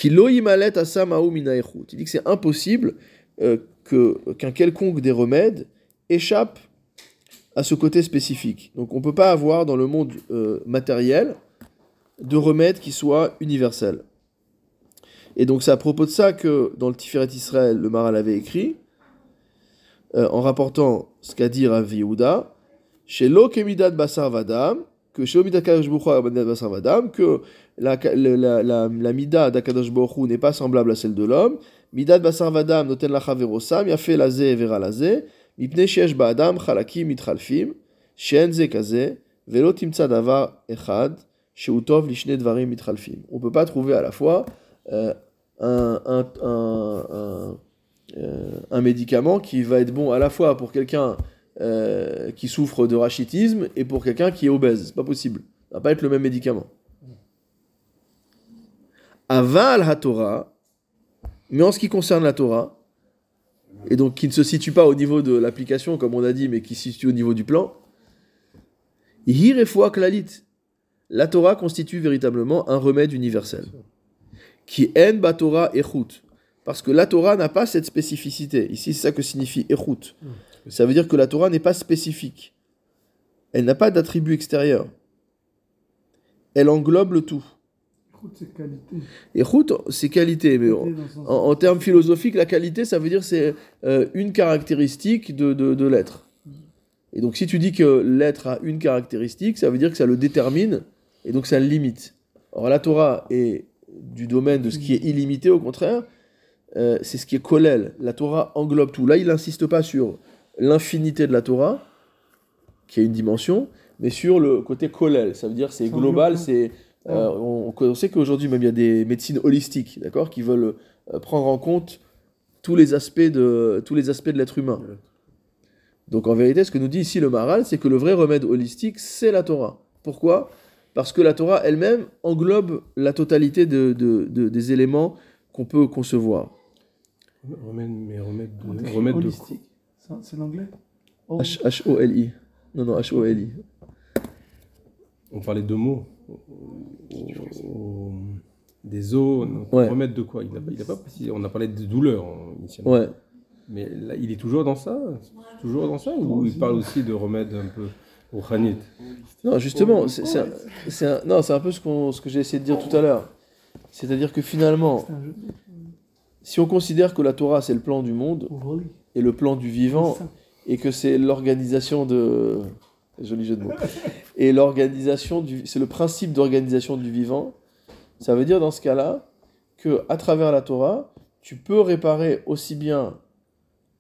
Il dit que c'est impossible euh, que qu'un quelconque des remèdes échappe à ce côté spécifique. Donc on ne peut pas avoir dans le monde euh, matériel de remèdes qui soient universels. Et donc c'est à propos de ça que dans le Tiferet Israël, le Maral avait écrit, euh, en rapportant ce qu'a dit Rav Yehuda, chez Lokemidad Basar Vadam, que que la, la, la, la, la Mida d'Akadosh Hu n'est pas semblable à celle de l'homme, Midat Basar Vadam noten lacha verosam, yafé lazé vera lazé, mipne shesh ba'adam chalakim mitchalfim, she'en ze kaze, velo timtza davar echad, she'utov lishne dvarim mitchalfim. On peut pas trouver à la fois euh, un, un, un, un, euh, un médicament qui va être bon à la fois pour quelqu'un euh, qui souffre de rachitisme et pour quelqu'un qui est obèse. C'est pas possible. Ça va pas être le même médicament. Aval ha-Torah, mais en ce qui concerne la Torah, et donc qui ne se situe pas au niveau de l'application, comme on a dit, mais qui se situe au niveau du plan, Hirefua klalit. La Torah constitue véritablement un remède universel. Qui en ba Torah echut. Parce que la Torah n'a pas cette spécificité. Ici, c'est ça que signifie echut. Ça veut dire que la Torah n'est pas spécifique. Elle n'a pas d'attribut extérieur. Elle englobe le tout. Qualité. Echut, c'est qualité, mais en, termes philosophiques, la qualité, ça veut dire c'est euh, une caractéristique de, de, de l'être. Et donc, si tu dis que l'être a une caractéristique, ça veut dire que ça le détermine et donc ça le limite. Or, la Torah est du domaine de ce qui est illimité, au contraire, euh, c'est ce qui est kolel. La Torah englobe tout. Là, il n'insiste pas sur l'infinité de la Torah, qui a une dimension, mais sur le côté kolel. Ça veut dire c'est global, c'est euh, on, on sait qu'aujourd'hui même il y a des médecines holistiques, d'accord, qui veulent euh, prendre en compte tous les aspects de tous les aspects de l'être humain. Donc en vérité, ce que nous dit ici le Maral, c'est que le vrai remède holistique, c'est la Torah. Pourquoi? Parce que la Torah elle-même englobe la totalité de, de- de- des éléments qu'on peut concevoir. Remède, mais remède On de, dit remède de holistique. C'est l'anglais Oh, H- H-O-L-I. Non, non, H-O-L-I. On parlait de mots. Des donc Ouais. remède de quoi? Il n'a il a pas précisé. On a parlé de douleur hein, initialement. Ouais. Mais là, il est toujours dans ça? Toujours dans ça? Ou il parle aussi de remède un peu au Khanit? Non, justement, c'est c'est un, un- non, c'est un peu ce, ce que j'ai essayé de dire tout à l'heure. C'est-à-dire que finalement, si on considère que la Torah c'est le plan du monde. Et le plan du vivant, et que c'est l'organisation de. Joli jeu de mots. Et l'organisation du. C'est le principe d'organisation du vivant. Ça veut dire dans ce cas-là que à travers la Torah, tu peux réparer aussi bien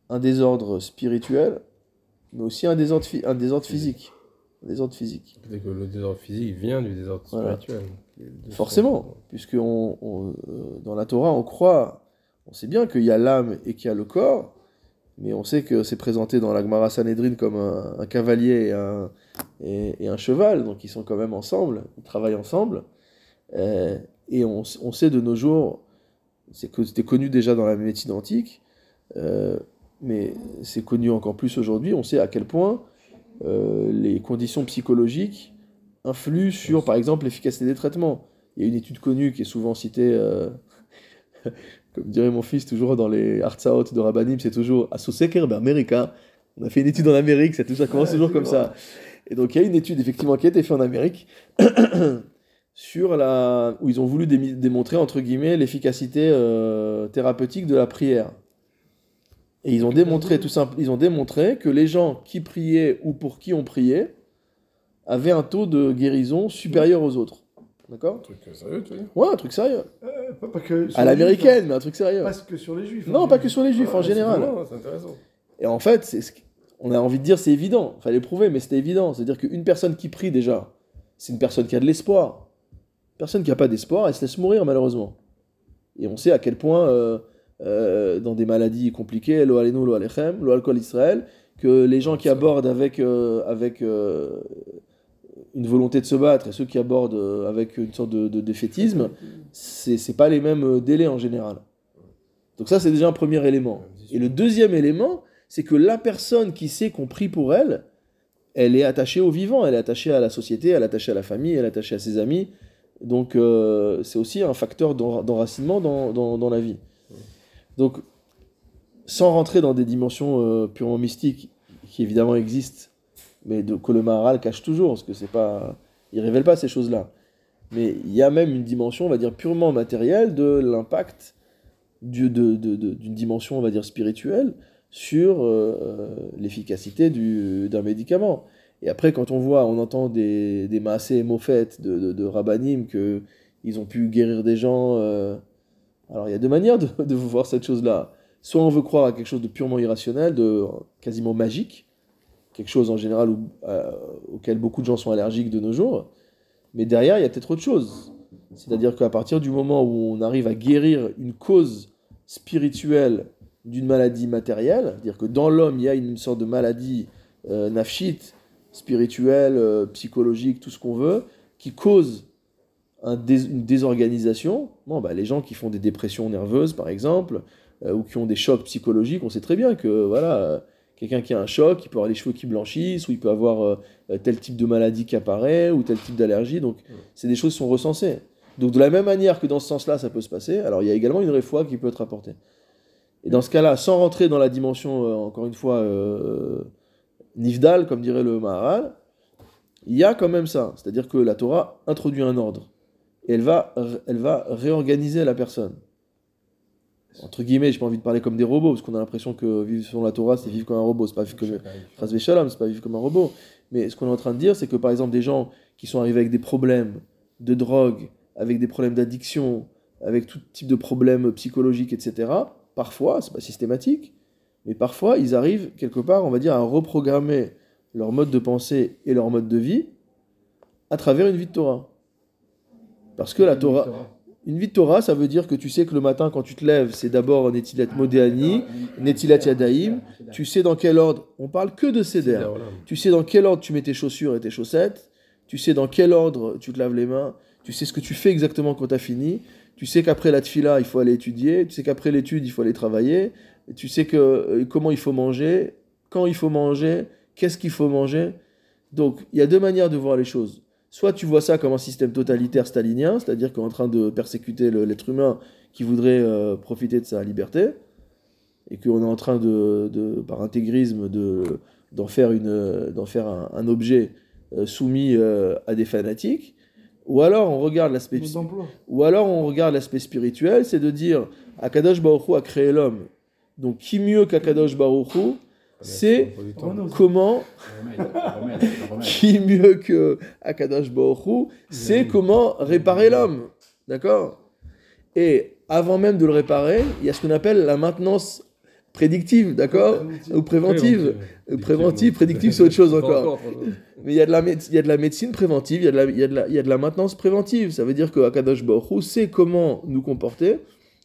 un désordre spirituel, mais aussi un désordre, un désordre physique. Un désordre physique. Que le désordre physique vient du désordre Voilà. spirituel. Forcément, puisque on, on, euh, dans la Torah, on croit, on sait bien qu'il y a l'âme et qu'il y a le corps, mais on sait que c'est présenté dans la Gemara Sanhedrin comme un, cavalier et un, cheval, donc ils sont quand même ensemble, ils travaillent ensemble. Euh, et on, sait de nos jours, c'était connu déjà dans la médecine antique, euh, mais c'est connu encore plus aujourd'hui, on sait à quel point euh, les conditions psychologiques influent sur, par exemple, l'efficacité des traitements. Il y a une étude connue qui est souvent citée, comme dirait mon fils, toujours dans les Hartzaot de Rabbanim, c'est toujours Asoseker America. On a fait une étude en Amérique, ça, commence toujours comme ça. Et donc il y a une étude effectivement qui a été faite en Amérique [coughs] sur la où ils ont voulu démontrer entre guillemets l'efficacité euh, thérapeutique de la prière. Et ils ont démontré tout simple, ils ont démontré que les gens qui priaient ou pour qui on priait avaient un taux de guérison supérieur aux autres. D'accord Un truc sérieux, tu veux dire Ouais, un truc sérieux. Euh, pas, pas que sur À les l'américaine, mais un truc sérieux. hein. Pas que sur les juifs. Non, hein. pas que sur les juifs en général. vraiment, C'est intéressant. Et en fait, c'est ce qui- on a envie de dire c'est évident. Fallait prouver, mais c'était évident. C'est-à-dire qu'une personne qui prie déjà, c'est une personne qui a de l'espoir. Personne qui n'a pas d'espoir, elle se laisse mourir malheureusement. Et on sait à quel point, euh, euh, dans des maladies compliquées, lo alenu, lo alechem, lo alcool Israël, que les gens qui abordent avec, euh, avec une volonté de se battre et ceux qui abordent euh, avec une sorte de, de défaitisme, c'est pas les mêmes euh, délais en général. Donc ça, c'est déjà un premier élément. Et le deuxième élément, c'est que la personne qui sait qu'on prie pour elle, elle est attachée au vivant, elle est attachée à la société, elle est attachée à la famille, elle est attachée à ses amis. Donc euh, c'est aussi un facteur d'en- d'enracinement dans, dans, dans la vie. Donc, sans rentrer dans des dimensions euh, purement mystiques, qui évidemment existent, mais de, que le Maharal cache toujours, parce que c'est pas, il révèle pas ces choses-là. Mais il y a même une dimension, on va dire, purement matérielle de l'impact d'une dimension, on va dire, spirituelle sur euh, l'efficacité du- d'un médicament. Et après, quand on voit, on entend des, des maasés moffettes de, de, rabbinim que ils ont pu guérir des gens. euh, Alors, il y a deux manières de, de voir cette chose-là. Soit on veut croire à quelque chose de purement irrationnel, de quasiment magique, quelque chose en général où- euh, auquel beaucoup de gens sont allergiques de nos jours. Mais derrière, il y a peut-être autre chose. C'est-à-dire qu'à partir du moment où on arrive à guérir une cause spirituelle d'une maladie matérielle, c'est-à-dire que dans l'homme, il y a une sorte de maladie euh, spirituelle, euh, psychologique, tout ce qu'on veut, qui cause un une désorganisation. Bon, bah, les gens qui font des dépressions nerveuses, par exemple, euh, ou qui ont des chocs psychologiques, on sait très bien que voilà, quelqu'un qui a un choc, il peut avoir les cheveux qui blanchissent, ou il peut avoir euh, tel type de maladie qui apparaît, ou tel type d'allergie. Donc, c'est des choses qui sont recensées. Donc, de la même manière que dans ce sens-là, ça peut se passer, alors il y a également une réfoie qui peut être apportée. Et dans ce cas-là, sans rentrer dans la dimension, euh, encore une fois, euh, nifdal, comme dirait le Maharal, il y a quand même ça. C'est-à-dire que la Torah introduit un ordre. Et elle va, elle va réorganiser la personne. Entre guillemets, j'ai pas envie de parler comme des robots, parce qu'on a l'impression que vivre selon la Torah, c'est vivre comme un robot, c'est pas vivre comme, Shalom, c'est pas vivre comme un robot. Mais ce qu'on est en train de dire, c'est que par exemple, des gens qui sont arrivés avec des problèmes de drogue, avec des problèmes d'addiction, avec tout type de problèmes psychologiques, etc., parfois, c'est pas systématique, mais parfois, ils arrivent quelque part, on va dire, à reprogrammer leur mode de pensée et leur mode de vie à travers une vie de Torah. Parce que la Torah, une vie de Torah, ça veut dire que tu sais que le matin, quand tu te lèves, c'est d'abord Netilat Modéani, Netilat Yadaïm, tu sais dans quel ordre, on parle que de Seder. Tu sais dans quel ordre tu mets tes chaussures et tes chaussettes. Tu sais dans quel ordre tu te laves les mains. Tu sais ce que tu fais exactement quand tu as fini. Tu sais qu'après la tfila, il faut aller étudier. Tu sais qu'après l'étude, il faut aller travailler. Tu sais que, euh, comment il faut manger, quand il faut manger, qu'est-ce qu'il faut manger. Donc, il y a deux manières de voir les choses. Soit tu vois ça comme un système totalitaire stalinien, c'est-à-dire qu'on est en train de persécuter l'être humain qui voudrait euh, profiter de sa liberté, et qu'on est en train de, de- par intégrisme, de, d'en faire, une, d'en faire un, un objet euh, soumis euh, à des fanatiques. Ou alors on regarde l'aspect, ou alors on regarde l'aspect spirituel, c'est de dire Akadosh Baruch Hu a créé l'homme. Donc qui mieux qu'Akadosh Baruch Hu c'est comment [laughs] qui mieux que Akadosh Baruch Hu, c'est comment réparer l'homme. D'accord? Et avant même de le réparer, il y a ce qu'on appelle la maintenance prédictive, d'accord? Ou préventive. Préventive, prédictive, c'est autre chose encore. Mais il y, a de la méde- il y a de la médecine préventive, il y a de la, il y a de la, il y a de la maintenance préventive. Ça veut dire que Akadosh Baruch Hu sait comment nous comporter,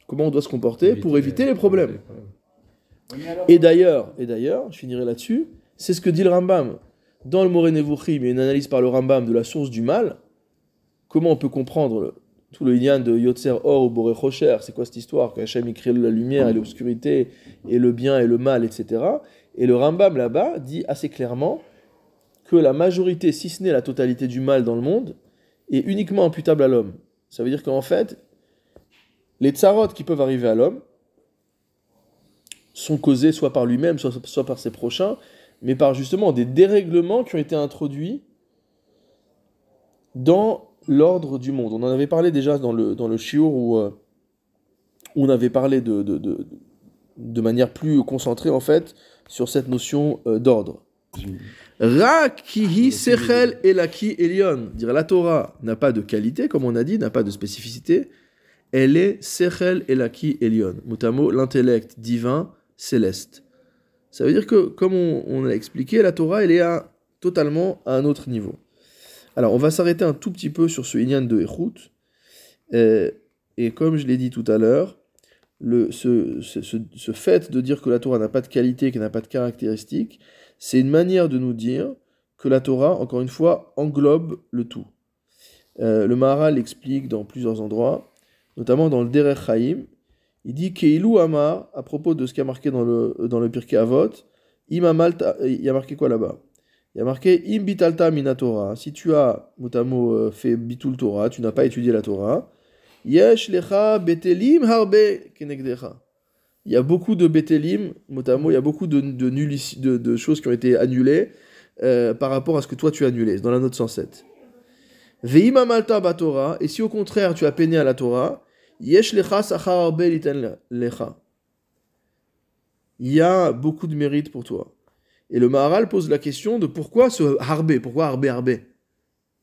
comment on doit se comporter pour éviter les problèmes. Et d'ailleurs, et d'ailleurs, je finirai là-dessus, c'est ce que dit le Rambam. Dans le Moré Nevuchim, il y a une analyse par le Rambam de la source du mal. Comment on peut comprendre tout le lien de Yotzer Or ou Boré Rocher? C'est quoi cette histoire? Que Hachem il crée la lumière et l'obscurité, et le bien et le mal, etc. Et le Rambam là-bas dit assez clairement que la majorité, si ce n'est la totalité du mal dans le monde, est uniquement imputable à l'homme. Ça veut dire qu'en fait, les tsarots qui peuvent arriver à l'homme, sont causés soit par lui-même, soit, par ses prochains, mais par justement des dérèglements qui ont été introduits dans l'ordre du monde. On en avait parlé déjà dans le, dans le shiur où, euh, on avait parlé de, de, de, manière plus concentrée en fait sur cette notion euh, d'ordre. Rakihi sechel elaki elion. Dire la Torah n'a pas de qualité, comme on a dit, n'a pas de spécificité. Elle est sechel elaki elion. Motamo, l'intellect divin céleste. Ça veut dire que, comme on, l'a expliqué, la Torah, elle est à, totalement à un autre niveau. Alors, on va s'arrêter un tout petit peu sur ce Inyan de Echut. Euh, et comme je l'ai dit tout à l'heure, ce, ce, ce- fait de dire que la Torah n'a pas de qualité, qu'elle n'a pas de caractéristiques, c'est une manière de nous dire que la Torah, encore une fois, englobe le tout. Euh, le Maharal l'explique dans plusieurs endroits, notamment dans le Derech Chaim. Il dit Keilu Amar, à propos de ce qui a marqué dans le, dans le Pirkei Avot, Amalta- il y a marqué quoi là-bas? Il y a marqué Im Bitalta Mina Torah. Si tu as, motamo, euh, fait Bitul Torah, tu n'as pas étudié la Torah, Yesh Lecha Betelim Harbe Kenegdecha. Il y a beaucoup de Betelim, motamo, il y a beaucoup de, de, de, de choses qui ont été annulées euh, par rapport à ce que toi tu as annulé, dans la note 107. Ve'im Amalta Batorah, et si au contraire tu as peiné à la Torah, Yesh lecha sachar lecha. Il y a beaucoup de mérite pour toi. Et le Maharal pose la question de pourquoi ce harbe, pourquoi harbe harbe?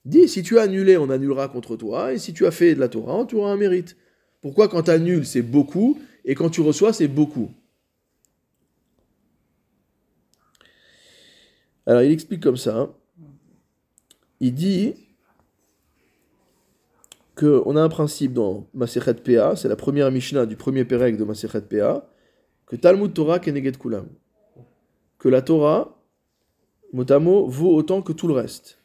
Dis, si tu as annulé, on annulera contre toi, et si tu as fait de la Torah, tu auras un mérite. Pourquoi quand tu annules, c'est beaucoup, et quand tu reçois, c'est beaucoup? Alors il explique comme ça. hein. Il dit qu'on a un principe dans Masechet PA, c'est la première Mishnah du premier Pérec de Masechet PA, que Talmud Torah Keneged Kulam. Que la Torah, mot à mot, vaut autant que tout le reste.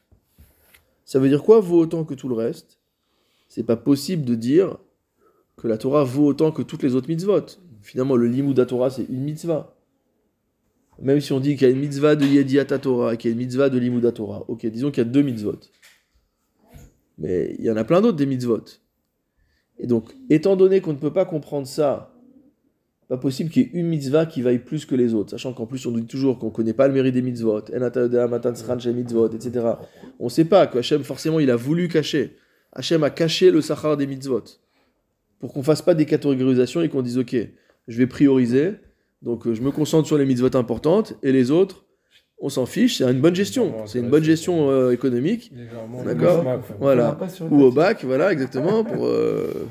Ça veut dire quoi, vaut autant que tout le reste? C'est pas possible de dire que la Torah vaut autant que toutes les autres mitzvot. Finalement, le limud Torah, c'est une mitzvah. Même si on dit qu'il y a une mitzvah de Yediat Torah et qu'il y a une mitzvah de Limud Torah. Ok, disons qu'il y a deux mitzvot. Mais il y en a plein d'autres des mitzvot. Et donc, étant donné qu'on ne peut pas comprendre ça, pas possible qu'il y ait une mitzvah qui vaille plus que les autres. Sachant qu'en plus, on dit toujours qu'on ne connaît pas le mérite des mitzvot. Mitzvot, etc. On ne sait pas que Hachem, forcément, il a voulu cacher. Hachem a caché le sachar des mitzvot. Pour qu'on fasse pas des catégorisations et qu'on dise, ok, je vais prioriser. Donc, euh, je me concentre sur les mitzvot importantes et les autres, on s'en fiche. C'est une bonne gestion. C'est une bonne gestion euh, économique. D'accord. Voilà. Ou au bac, voilà, exactement. Pour, euh,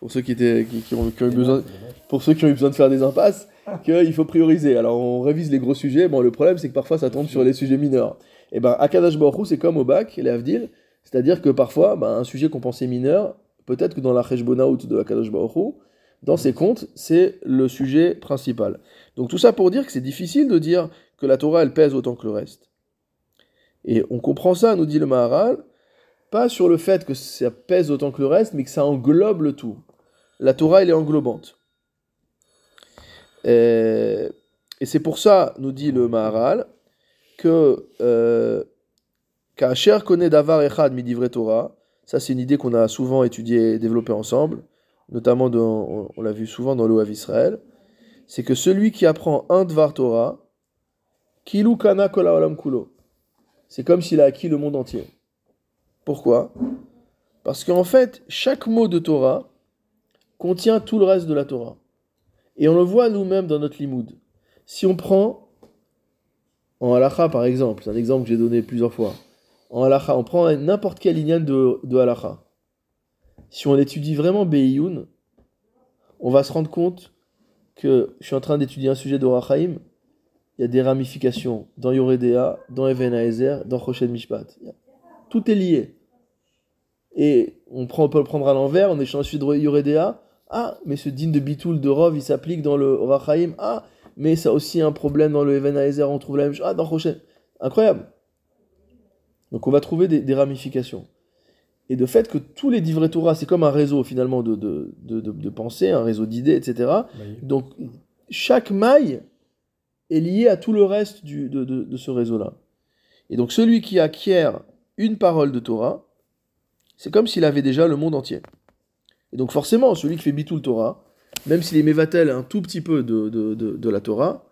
pour ceux qui, étaient, qui, qui ont, qui ont eu besoin, pour ceux qui ont eu besoin de faire des impasses, qu'il faut prioriser. Alors, on révise les gros sujets. Bon, le problème, c'est que parfois, ça tombe sur les sujets mineurs. Et ben, Akadash Hu, c'est comme au bac, les Avdil. C'est-à-dire que parfois, ben, un sujet qu'on pensait mineur, peut-être que dans la Cheshbonaout de Akadash Hu, dans ses comptes, c'est le sujet principal. Donc tout ça pour dire que c'est difficile de dire que la Torah, pèse autant que le reste. Et on comprend ça, nous dit le Maharal, pas sur le fait que ça pèse autant que le reste, mais que ça englobe le tout. La Torah, elle est englobante. Et, et c'est pour ça, nous dit le Maharal, que euh, Kacher connaît Davar Echad Midivre Torah, ça c'est une idée qu'on a souvent étudiée et développée ensemble, notamment on, l'a vu souvent dans l'OAV Israël, c'est que celui qui apprend un Dvar Torah, Kana Olam Kulo, c'est comme s'il a acquis le monde entier. Pourquoi? Parce qu'en fait, chaque mot de Torah contient tout le reste de la Torah. Et on le voit nous-mêmes dans notre limoud. Si on prend, en halacha par exemple, c'est un exemple que j'ai donné plusieurs fois, en halacha, on prend n'importe quel lignan de, de. Si on étudie vraiment Beiyun, on va se rendre compte que je suis en train d'étudier un sujet d'Orachaim, il y a des ramifications dans Yoredea, dans Even Haezer, dans Choshen Mishpat. Tout est lié. Et on, prend, peut le prendre à l'envers, on est sur Yoredea. Ah, mais ce din de Bitoul de Rov, il s'applique dans le Orachaim. Ah, mais ça a aussi un problème dans le Even Haezer, on trouve la même chose. Ah, dans Choshen. Incroyable. Donc on va trouver des, des ramifications. Et de fait que tous les divrei Torah, c'est comme un réseau finalement de, de, de, de, de pensée, un réseau d'idées, etc. Donc chaque maille est liée à tout le reste du, de, de, de ce réseau-là. Et donc celui qui acquiert une parole de Torah, c'est comme s'il avait déjà le monde entier. Et donc forcément, celui qui fait bitul Torah, même s'il est mévatel un tout petit peu de, de, de, de la Torah,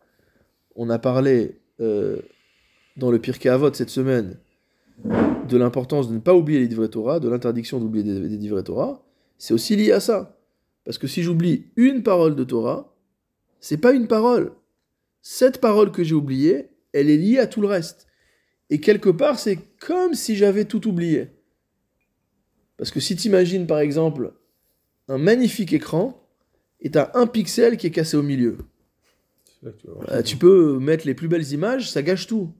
on a parlé euh, dans le Pirkei Avot cette semaine de l'importance de ne pas oublier les divrei Torah, de l'interdiction d'oublier des, des divrei Torah, c'est aussi lié à ça. Parce que si j'oublie une parole de Torah, c'est pas une parole. Cette parole que j'ai oubliée, elle est liée à tout le reste. Et quelque part, c'est comme si j'avais tout oublié. Parce que si tu imagines par exemple un magnifique écran et tu as un pixel qui est cassé au milieu, là tu euh, tu peux mettre les plus belles images, ça gâche tout.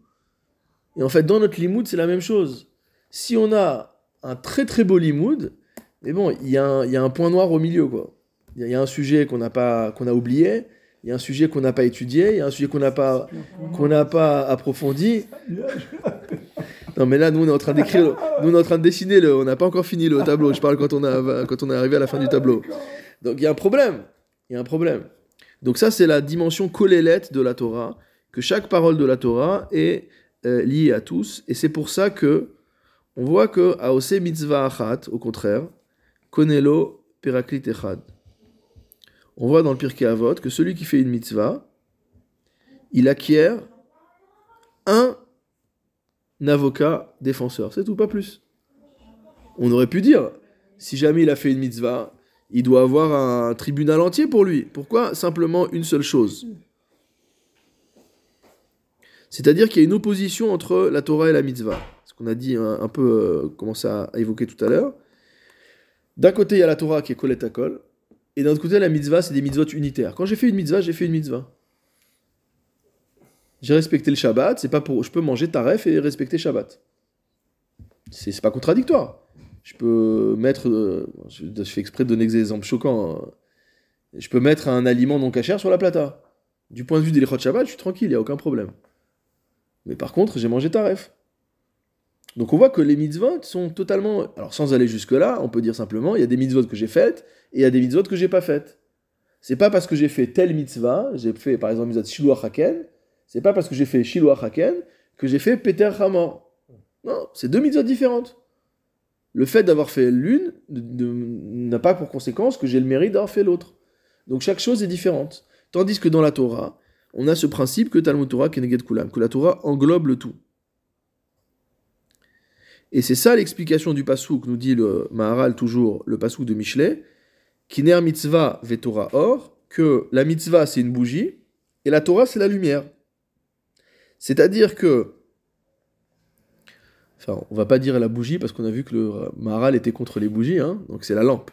Et en fait, dans notre limoud, c'est la même chose. Si on a un très très beau limoud, mais bon, il y, y a un point noir au milieu, quoi. Il y a- un sujet qu'on n'a pas, a oublié, il y a un sujet qu'on n'a pas étudié, il y a un sujet qu'on n'a pas, qu'on pas approfondi. [laughs] Non, mais là, nous, on est en train d'écrire, nous, on est en train de dessiner, le, on n'a pas encore fini le tableau. Je parle quand on, a, quand on est arrivé à la fin du tableau. Donc, il y a un problème. Il y a un problème. Donc, ça, c'est la dimension colélette de la Torah, que chaque parole de la Torah est euh, liée à tous. Et c'est pour ça que on voit que Aose mitzvah achat, au contraire, konelo peraklit echad. On voit dans le Pirkei Avot que celui qui fait une mitzvah, il acquiert un avocat défenseur. C'est tout, pas plus. On aurait pu dire, si jamais il a fait une mitzvah, il doit avoir un tribunal entier pour lui. Pourquoi Simplement une seule chose? C'est-à-dire qu'il y a une opposition entre la Torah et la mitzvah. Ce qu'on a dit un, peu, euh, commencé à, évoquer tout à l'heure. D'un côté, il y a la Torah qui est colette à col, et d'un autre côté, la mitzvah, c'est des mitzvot unitaires. Quand j'ai fait une mitzvah, j'ai fait une mitzvah. J'ai respecté le Shabbat, c'est pas pour, je peux manger taref et respecter Shabbat. C'est c'est pas contradictoire. Je peux mettre, euh, je, je fais exprès de donner des exemples choquants. hein. Je peux mettre un aliment non cachère sur la plata. Du point de vue des Lechot Shabbat, je suis tranquille, il n'y a aucun problème. Mais par contre, j'ai mangé taref. Donc on voit que les mitzvot sont totalement. Alors sans aller jusque-là, on peut dire simplement il y a des mitzvot que j'ai faites et il y a des mitzvot que j'ai pas faites. C'est pas parce que j'ai fait telle mitzvah, j'ai fait par exemple mitzvah Shiloh Haken, c'est pas parce que j'ai fait Shiloh Haken que j'ai fait Peter Hamor. Non, c'est deux mitzvot différentes. Le fait d'avoir fait l'une n'a pas pour conséquence que j'ai le mérite d'avoir fait l'autre. Donc chaque chose est différente. Tandis que dans la Torah, on a ce principe que Talmud Torah Keneged Kulam, que la Torah englobe le tout. Et c'est ça l'explication du pasouk, nous dit le Maharal toujours, le pasouk de Michelet, Kiner mitzvah ve Torah or, que la mitzvah c'est une bougie, et la Torah c'est la lumière. C'est-à-dire que, enfin on va pas dire la bougie parce qu'on a vu que le Maharal était contre les bougies, hein, donc c'est la lampe,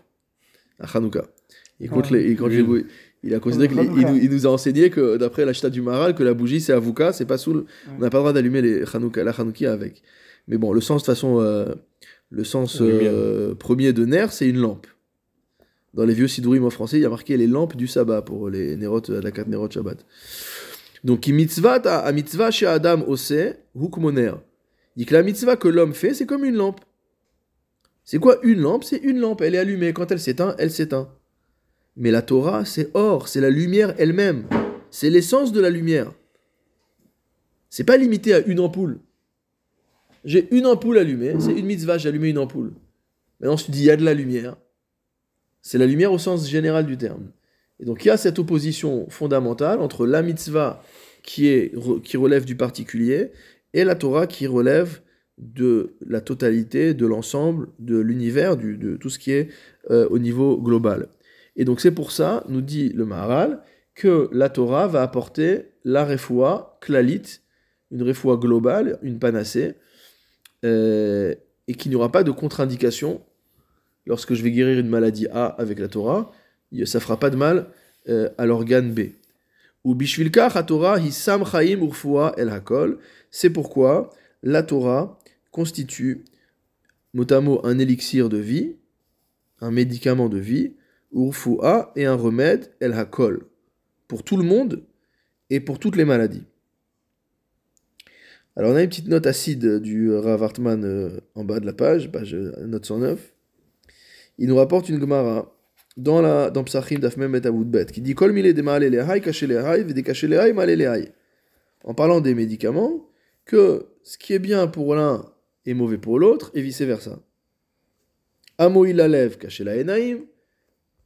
à Hanouka. Et contre les- les. Il a considéré qu'il il nous, il nous a enseigné que, d'après la chita du Maharal, que la bougie c'est Avouka, c'est pas sous le- On n'a pas le droit d'allumer les Hanouka, la Hanoukia avec. Mais bon, le sens, de toute façon, euh, le sens euh, premier de Ner, c'est une lampe. Dans les vieux Sidourim en français, il y a marqué les lampes du sabbat pour les Nerot, la 4 Nerot Shabbat. Donc, qui mitzvah à mitzvah chez Adam ose, hukmoner. Il dit que la mitzvah que l'homme fait, c'est comme une lampe. C'est quoi une lampe? C'est une lampe, elle est allumée. Quand elle s'éteint, elle s'éteint. Mais la Torah, c'est or, c'est la lumière elle-même. C'est l'essence de la lumière. C'est pas limité à une ampoule. J'ai une ampoule allumée, c'est une mitzvah, j'ai allumé une ampoule. Maintenant, te dis, il y a de la lumière. C'est la lumière au sens général du terme. Et donc, il y a cette opposition fondamentale entre la mitzvah qui, est, qui relève du particulier et la Torah qui relève de la totalité, de l'ensemble, de l'univers, de tout ce qui est euh, au niveau global. Et donc, c'est pour ça, nous dit le Maharal, que la Torah va apporter la refoua klalit, une refoua globale, une panacée, euh, et qu'il n'y aura pas de contre-indication lorsque je vais guérir une maladie A avec la Torah, ça fera pas de mal euh, à l'organe B. Ou bishvilka Torah hisam chaim urfua el hakol. C'est pourquoi la Torah constitue mot un élixir de vie, un médicament de vie, urfua et un remède el hakol pour tout le monde et pour toutes les maladies. Alors on a une petite note acide du Rav Hartman euh, en bas de la page, page euh, note 109. Il nous rapporte une Gemara dans la dans Psachim d'Afmem et Bet qui dit Kol mile de maale lehai kaché lehai vede kaché lehai maale lehai. En parlant des médicaments, que ce qui est bien pour l'un est mauvais pour l'autre et vice versa. Amo il lève la enaim.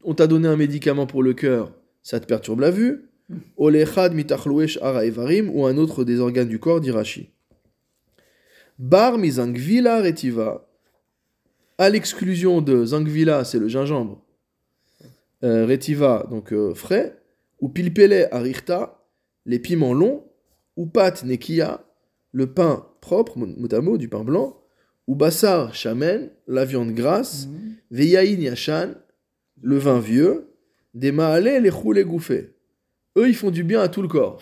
On t'a donné un médicament pour le cœur, ça te perturbe la vue. Olechad mitachlouesh ara evarim ou un autre des organes du corps d'Irachi. Bar mi zangvila retiva, à l'exclusion de zangvila, c'est le gingembre, euh, retiva, donc euh, frais, ou pilpele arichta, les piments longs, ou pat nekia, le pain propre, mot, du pain blanc, ou bassar chamen, la viande grasse, veyaïn yashan, le vin vieux, des maale les roulés gouffés. Eux, ils font du bien à tout le corps.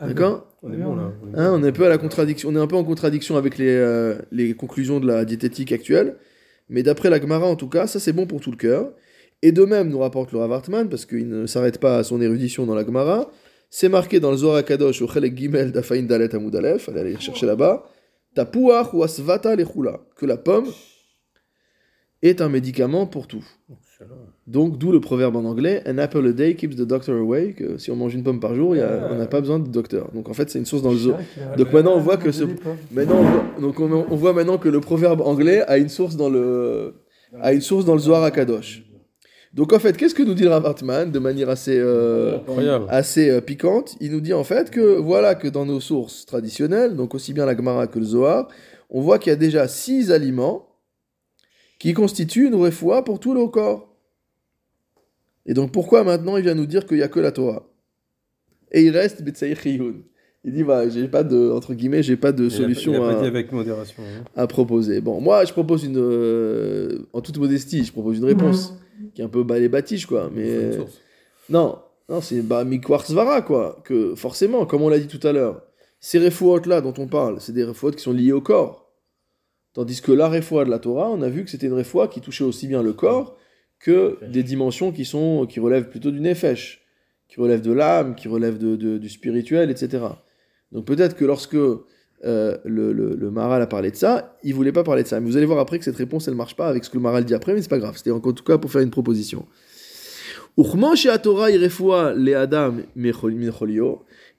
D'accord On est bon là. on est Hein, on est un peu à la contradiction, on est un peu en contradiction avec les, euh, les conclusions de la diététique actuelle, mais d'après la Gemara en tout cas, ça c'est bon pour tout le cœur. Et de même nous rapporte le Rav Hartman, parce qu'il ne s'arrête pas à son érudition dans la Gemara, c'est marqué dans le Zohar Kadosh au Chelek Gimel d'Afaïn Dalet Aleph, allez aller chercher là-bas, Tapuach ou Asvata lechula, que la pomme est un médicament pour tout. Donc, d'où le proverbe en anglais, an apple a day keeps the doctor away, que si on mange une pomme par jour, il y a- on n'a pas besoin de docteur. Donc en fait, c'est une source dans le zoo. Donc maintenant, on voit que ce, maintenant, on voit, donc on, on voit maintenant que le proverbe anglais a une source dans le, a une source dans le Zohar Akadosh. Donc en fait, qu'est-ce que nous dit le Rav Hartman de manière assez, euh, assez euh, piquante? Il nous dit en fait que voilà que dans nos sources traditionnelles, donc aussi bien la Gemara que le Zohar, on voit qu'il y a déjà six aliments qui constituent une réfoua pour tout le corps. Et donc pourquoi maintenant il vient nous dire qu'il n'y a que la Torah? Et il reste Betsaïr Chiyun. Il dit, bah, j'ai pas de, entre guillemets, j'ai pas de Il a pas- solution Il a pas à- dit avec modération. hein. à proposer. Bon, moi, je propose une. euh, en toute modestie, je propose une réponse qui est un peu balai batiche, quoi. Mais. source. Non, non, c'est bah, Mikwarsvara, quoi. Que forcément, comme on l'a dit tout à l'heure, ces réfouates-là dont on parle, c'est des réfouates qui sont liées au corps. Tandis que la réfoua de la Torah, on a vu que c'était une réfoua qui touchait aussi bien le corps que des dimensions qui, sont, qui relèvent plutôt du nefesh, qui relèvent de l'âme, qui relèvent de, de- du spirituel, etc. Donc peut-être que lorsque euh, le, le, le Maharal a parlé de ça, il voulait pas parler de ça. Mais vous allez voir après que cette réponse, elle marche pas avec ce que le Maharal dit après, mais c'est pas grave. C'était en tout cas pour faire une proposition. Et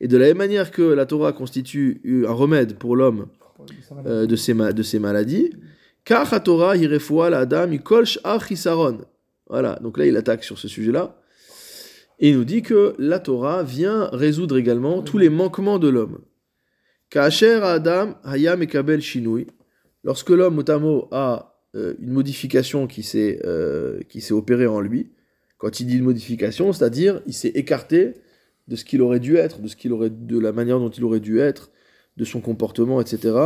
de la même manière que la Torah constitue un remède pour l'homme euh, de, ses maladies, car Torah la Adam. Voilà, donc là il attaque sur ce sujet-là. Et il nous dit que la Torah vient résoudre également tous les manquements de l'homme. Ka'asher Adam hayam shinui. Lorsque l'homme, mot a euh, une modification qui s'est euh, qui s'est opérée en lui, quand il dit une modification, c'est-à-dire il s'est écarté de ce qu'il aurait dû être, de ce qu'il aurait, de la manière dont il aurait dû être, de son comportement, etc.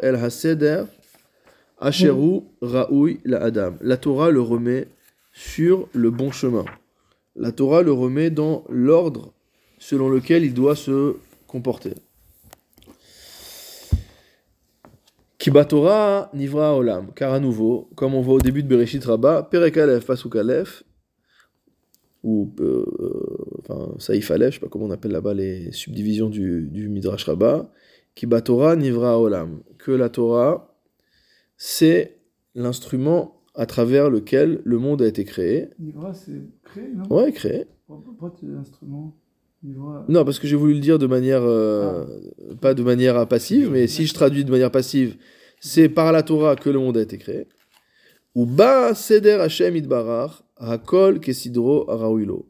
El haseder la. La Torah le remet sur le bon chemin. La Torah le remet dans l'ordre selon lequel il doit se comporter. Kibatora nivra olam, car à nouveau, comme on voit au début de Bereshit Rabbah, Perek Aleph, Pasuk Aleph, ou euh, enfin, Saïf Aleph, je sais pas comment on appelle là-bas les subdivisions du, du Midrash Rabbah, Kibatora nivra olam, que la Torah, c'est l'instrument à travers lequel le monde a été créé. Nivra, c'est créé, non? Ouais, créé. Pourquoi tu l'instrument Nivra. Non, parce que j'ai voulu le dire de manière. euh, Pas de manière passive, mais si je traduis de manière passive, c'est par la Torah que le monde a été créé. Ou ba seder Hashem idbarar, hakol kesidro araouilo.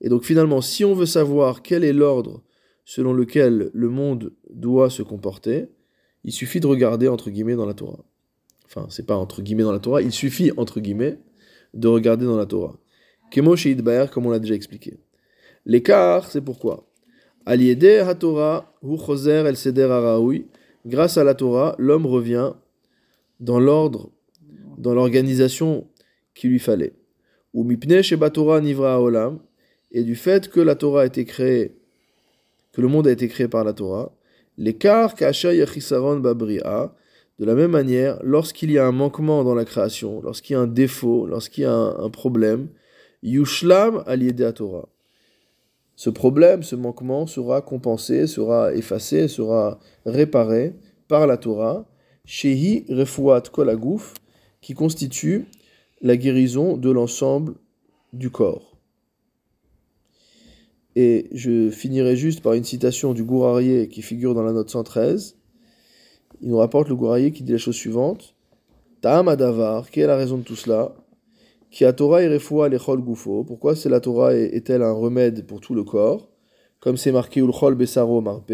Et donc finalement, si on veut savoir quel est l'ordre selon lequel le monde doit se comporter, il suffit de regarder entre guillemets dans la Torah. Enfin, c'est pas entre guillemets dans la Torah, il suffit entre guillemets de regarder dans la Torah. Kemo sheidbaer, comme on l'a déjà expliqué. L'écart, c'est pourquoi? Aliede HaTorah, hu el seder. Grâce à la Torah, l'homme revient dans l'ordre, dans l'organisation qu'il lui fallait. Ou mipne sheba Torah nivra olam, et du fait que la Torah a été créée, que le monde a été créé par la Torah, l'écart kasha yachisaron babria, de la même manière, lorsqu'il y a un manquement dans la création, lorsqu'il y a un défaut, lorsqu'il y a un, problème, yushlam à Torah. Ce problème, ce manquement sera compensé, sera effacé, sera réparé par la Torah, shehi refuat kolagouf, qui constitue la guérison de l'ensemble du corps. Et je finirai juste par une citation du Gourarié qui figure dans la note 113. Il nous rapporte le Gourarié qui dit la chose suivante Ta'am adavar, quelle est la raison de tout cela? Qui a Torah et refoua lechol gufo. Pourquoi c'est la Torah est-elle un remède pour tout le corps? Comme c'est marqué ulchol besaro marpe.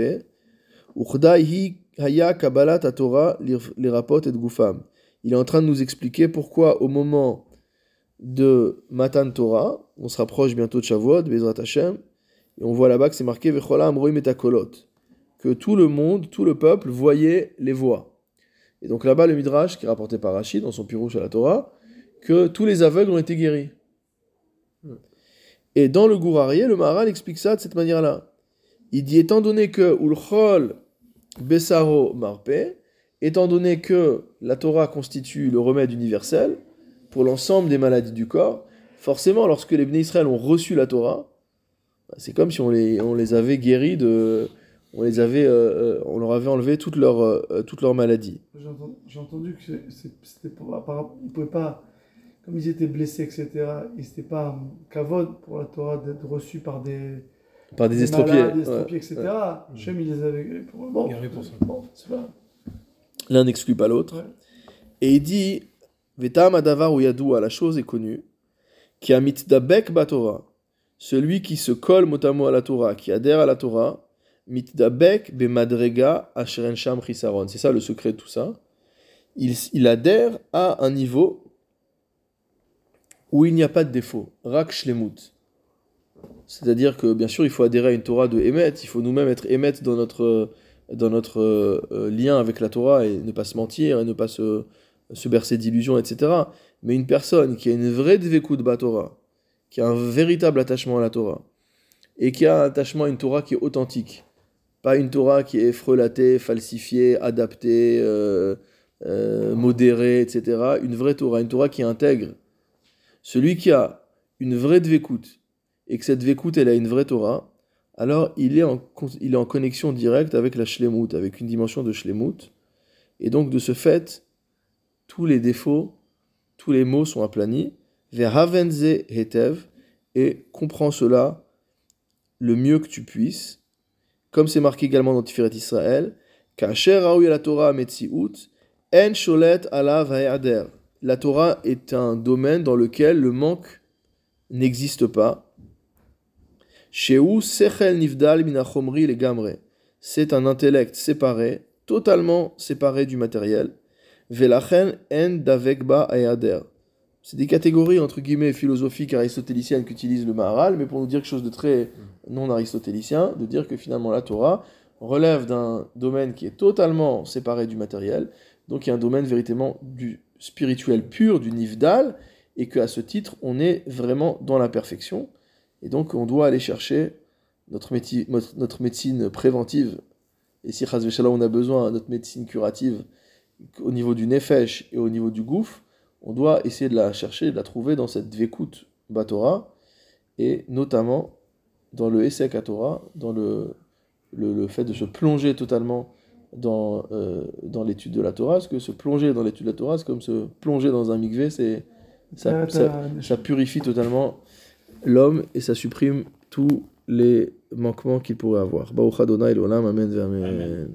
Haya kabbalat Torah les rapot et. Il est en train de nous expliquer pourquoi au moment de Matan Torah, on se rapproche bientôt de Shavuot, Bezrat Hashem, et on voit là-bas que c'est marqué Vechola Amroim Metakolot, que tout le monde, tout le peuple voyait les voix. Et donc là-bas, le Midrash, qui est rapporté par Rachid dans son Pirouche à la Torah, que tous les aveugles ont été guéris. Et dans le Gourarié, le Maharal explique ça de cette manière-là. Il dit étant donné que Ulchol Besaro Marpe, étant donné que la Torah constitue le remède universel pour l'ensemble des maladies du corps, forcément, lorsque les Bnei Israël ont reçu la Torah, bah, c'est comme si on les, on les avait guéris de. On, les avait, euh, euh, on leur avait enlevé toutes leurs, euh, toutes leurs maladies. J'ai entendu, j'ai entendu que c'était pour, par ils pouvaient pas, comme ils étaient blessés, etc. Et c'était pas kavod pour la Torah d'être reçu par des, Par des des estropiés. malades, des ouais. estropiés, etc. Hachem, il les avait pour bon, Guéris pour ça. Bon, c'est pas. L'un n'exclut pas l'autre. Et il dit Vetam adavar ou yadoua, la chose est connue, qui a mitdabek batora, celui qui se colle mot à la Torah, qui adhère à la Torah, mitdabek bemadrega asheren sham chisaron. C'est ça le secret de tout ça. Il, il adhère à un niveau où il n'y a pas de défaut. Rak shlemut. C'est-à-dire que, bien sûr, il faut adhérer à une Torah de Emet, il faut nous-mêmes être Emet dans notre, dans notre euh, lien avec la Torah et ne pas se mentir et ne pas se, se bercer d'illusions, etc. Mais une personne qui a une vraie dvekout de Torah, qui a un véritable attachement à la Torah, et qui a un attachement à une Torah qui est authentique, pas une Torah qui est frelatée, falsifiée, adaptée, euh, euh, modérée, etc. Une vraie Torah, une Torah qui intègre. Celui qui a une vraie dvekout, et que cette dvekout, elle a une vraie Torah, alors il est en, il est en connexion directe avec la shlemut, avec une dimension de shlemut. Et donc, de ce fait, tous les défauts, tous les maux sont aplanis. Verhavenze hetev, et comprends cela le mieux que tu puisses. Comme c'est marqué également dans Tiferet Israël, la Torah en. La Torah est un domaine dans lequel le manque n'existe pas. C'est un intellect séparé, totalement séparé du matériel. Velachen. C'est des catégories entre guillemets philosophiques aristotéliciennes qu'utilise le Maharal, mais pour nous dire quelque chose de très non aristotélicien, de dire que finalement la Torah relève d'un domaine qui est totalement séparé du matériel, donc il y a un domaine véritablement du spirituel pur, du nivdal, et qu'à ce titre on est vraiment dans la perfection, et donc on doit aller chercher notre, médecine préventive, et si Chaz Veshalom, on a besoin de notre médecine curative au niveau du nefesh et au niveau du gouffre, on doit essayer de la chercher, de la trouver dans cette dvekut batora, et notamment dans le Esek à Torah, dans le, le, le fait de se plonger totalement dans, euh, dans l'étude de la Torah, parce que se plonger dans l'étude de la Torah, c'est comme se plonger dans un mikvé, c'est, ça, t'as- ça purifie totalement l'homme et ça supprime tous les manquements qu'il pourrait avoir. Amen, amen.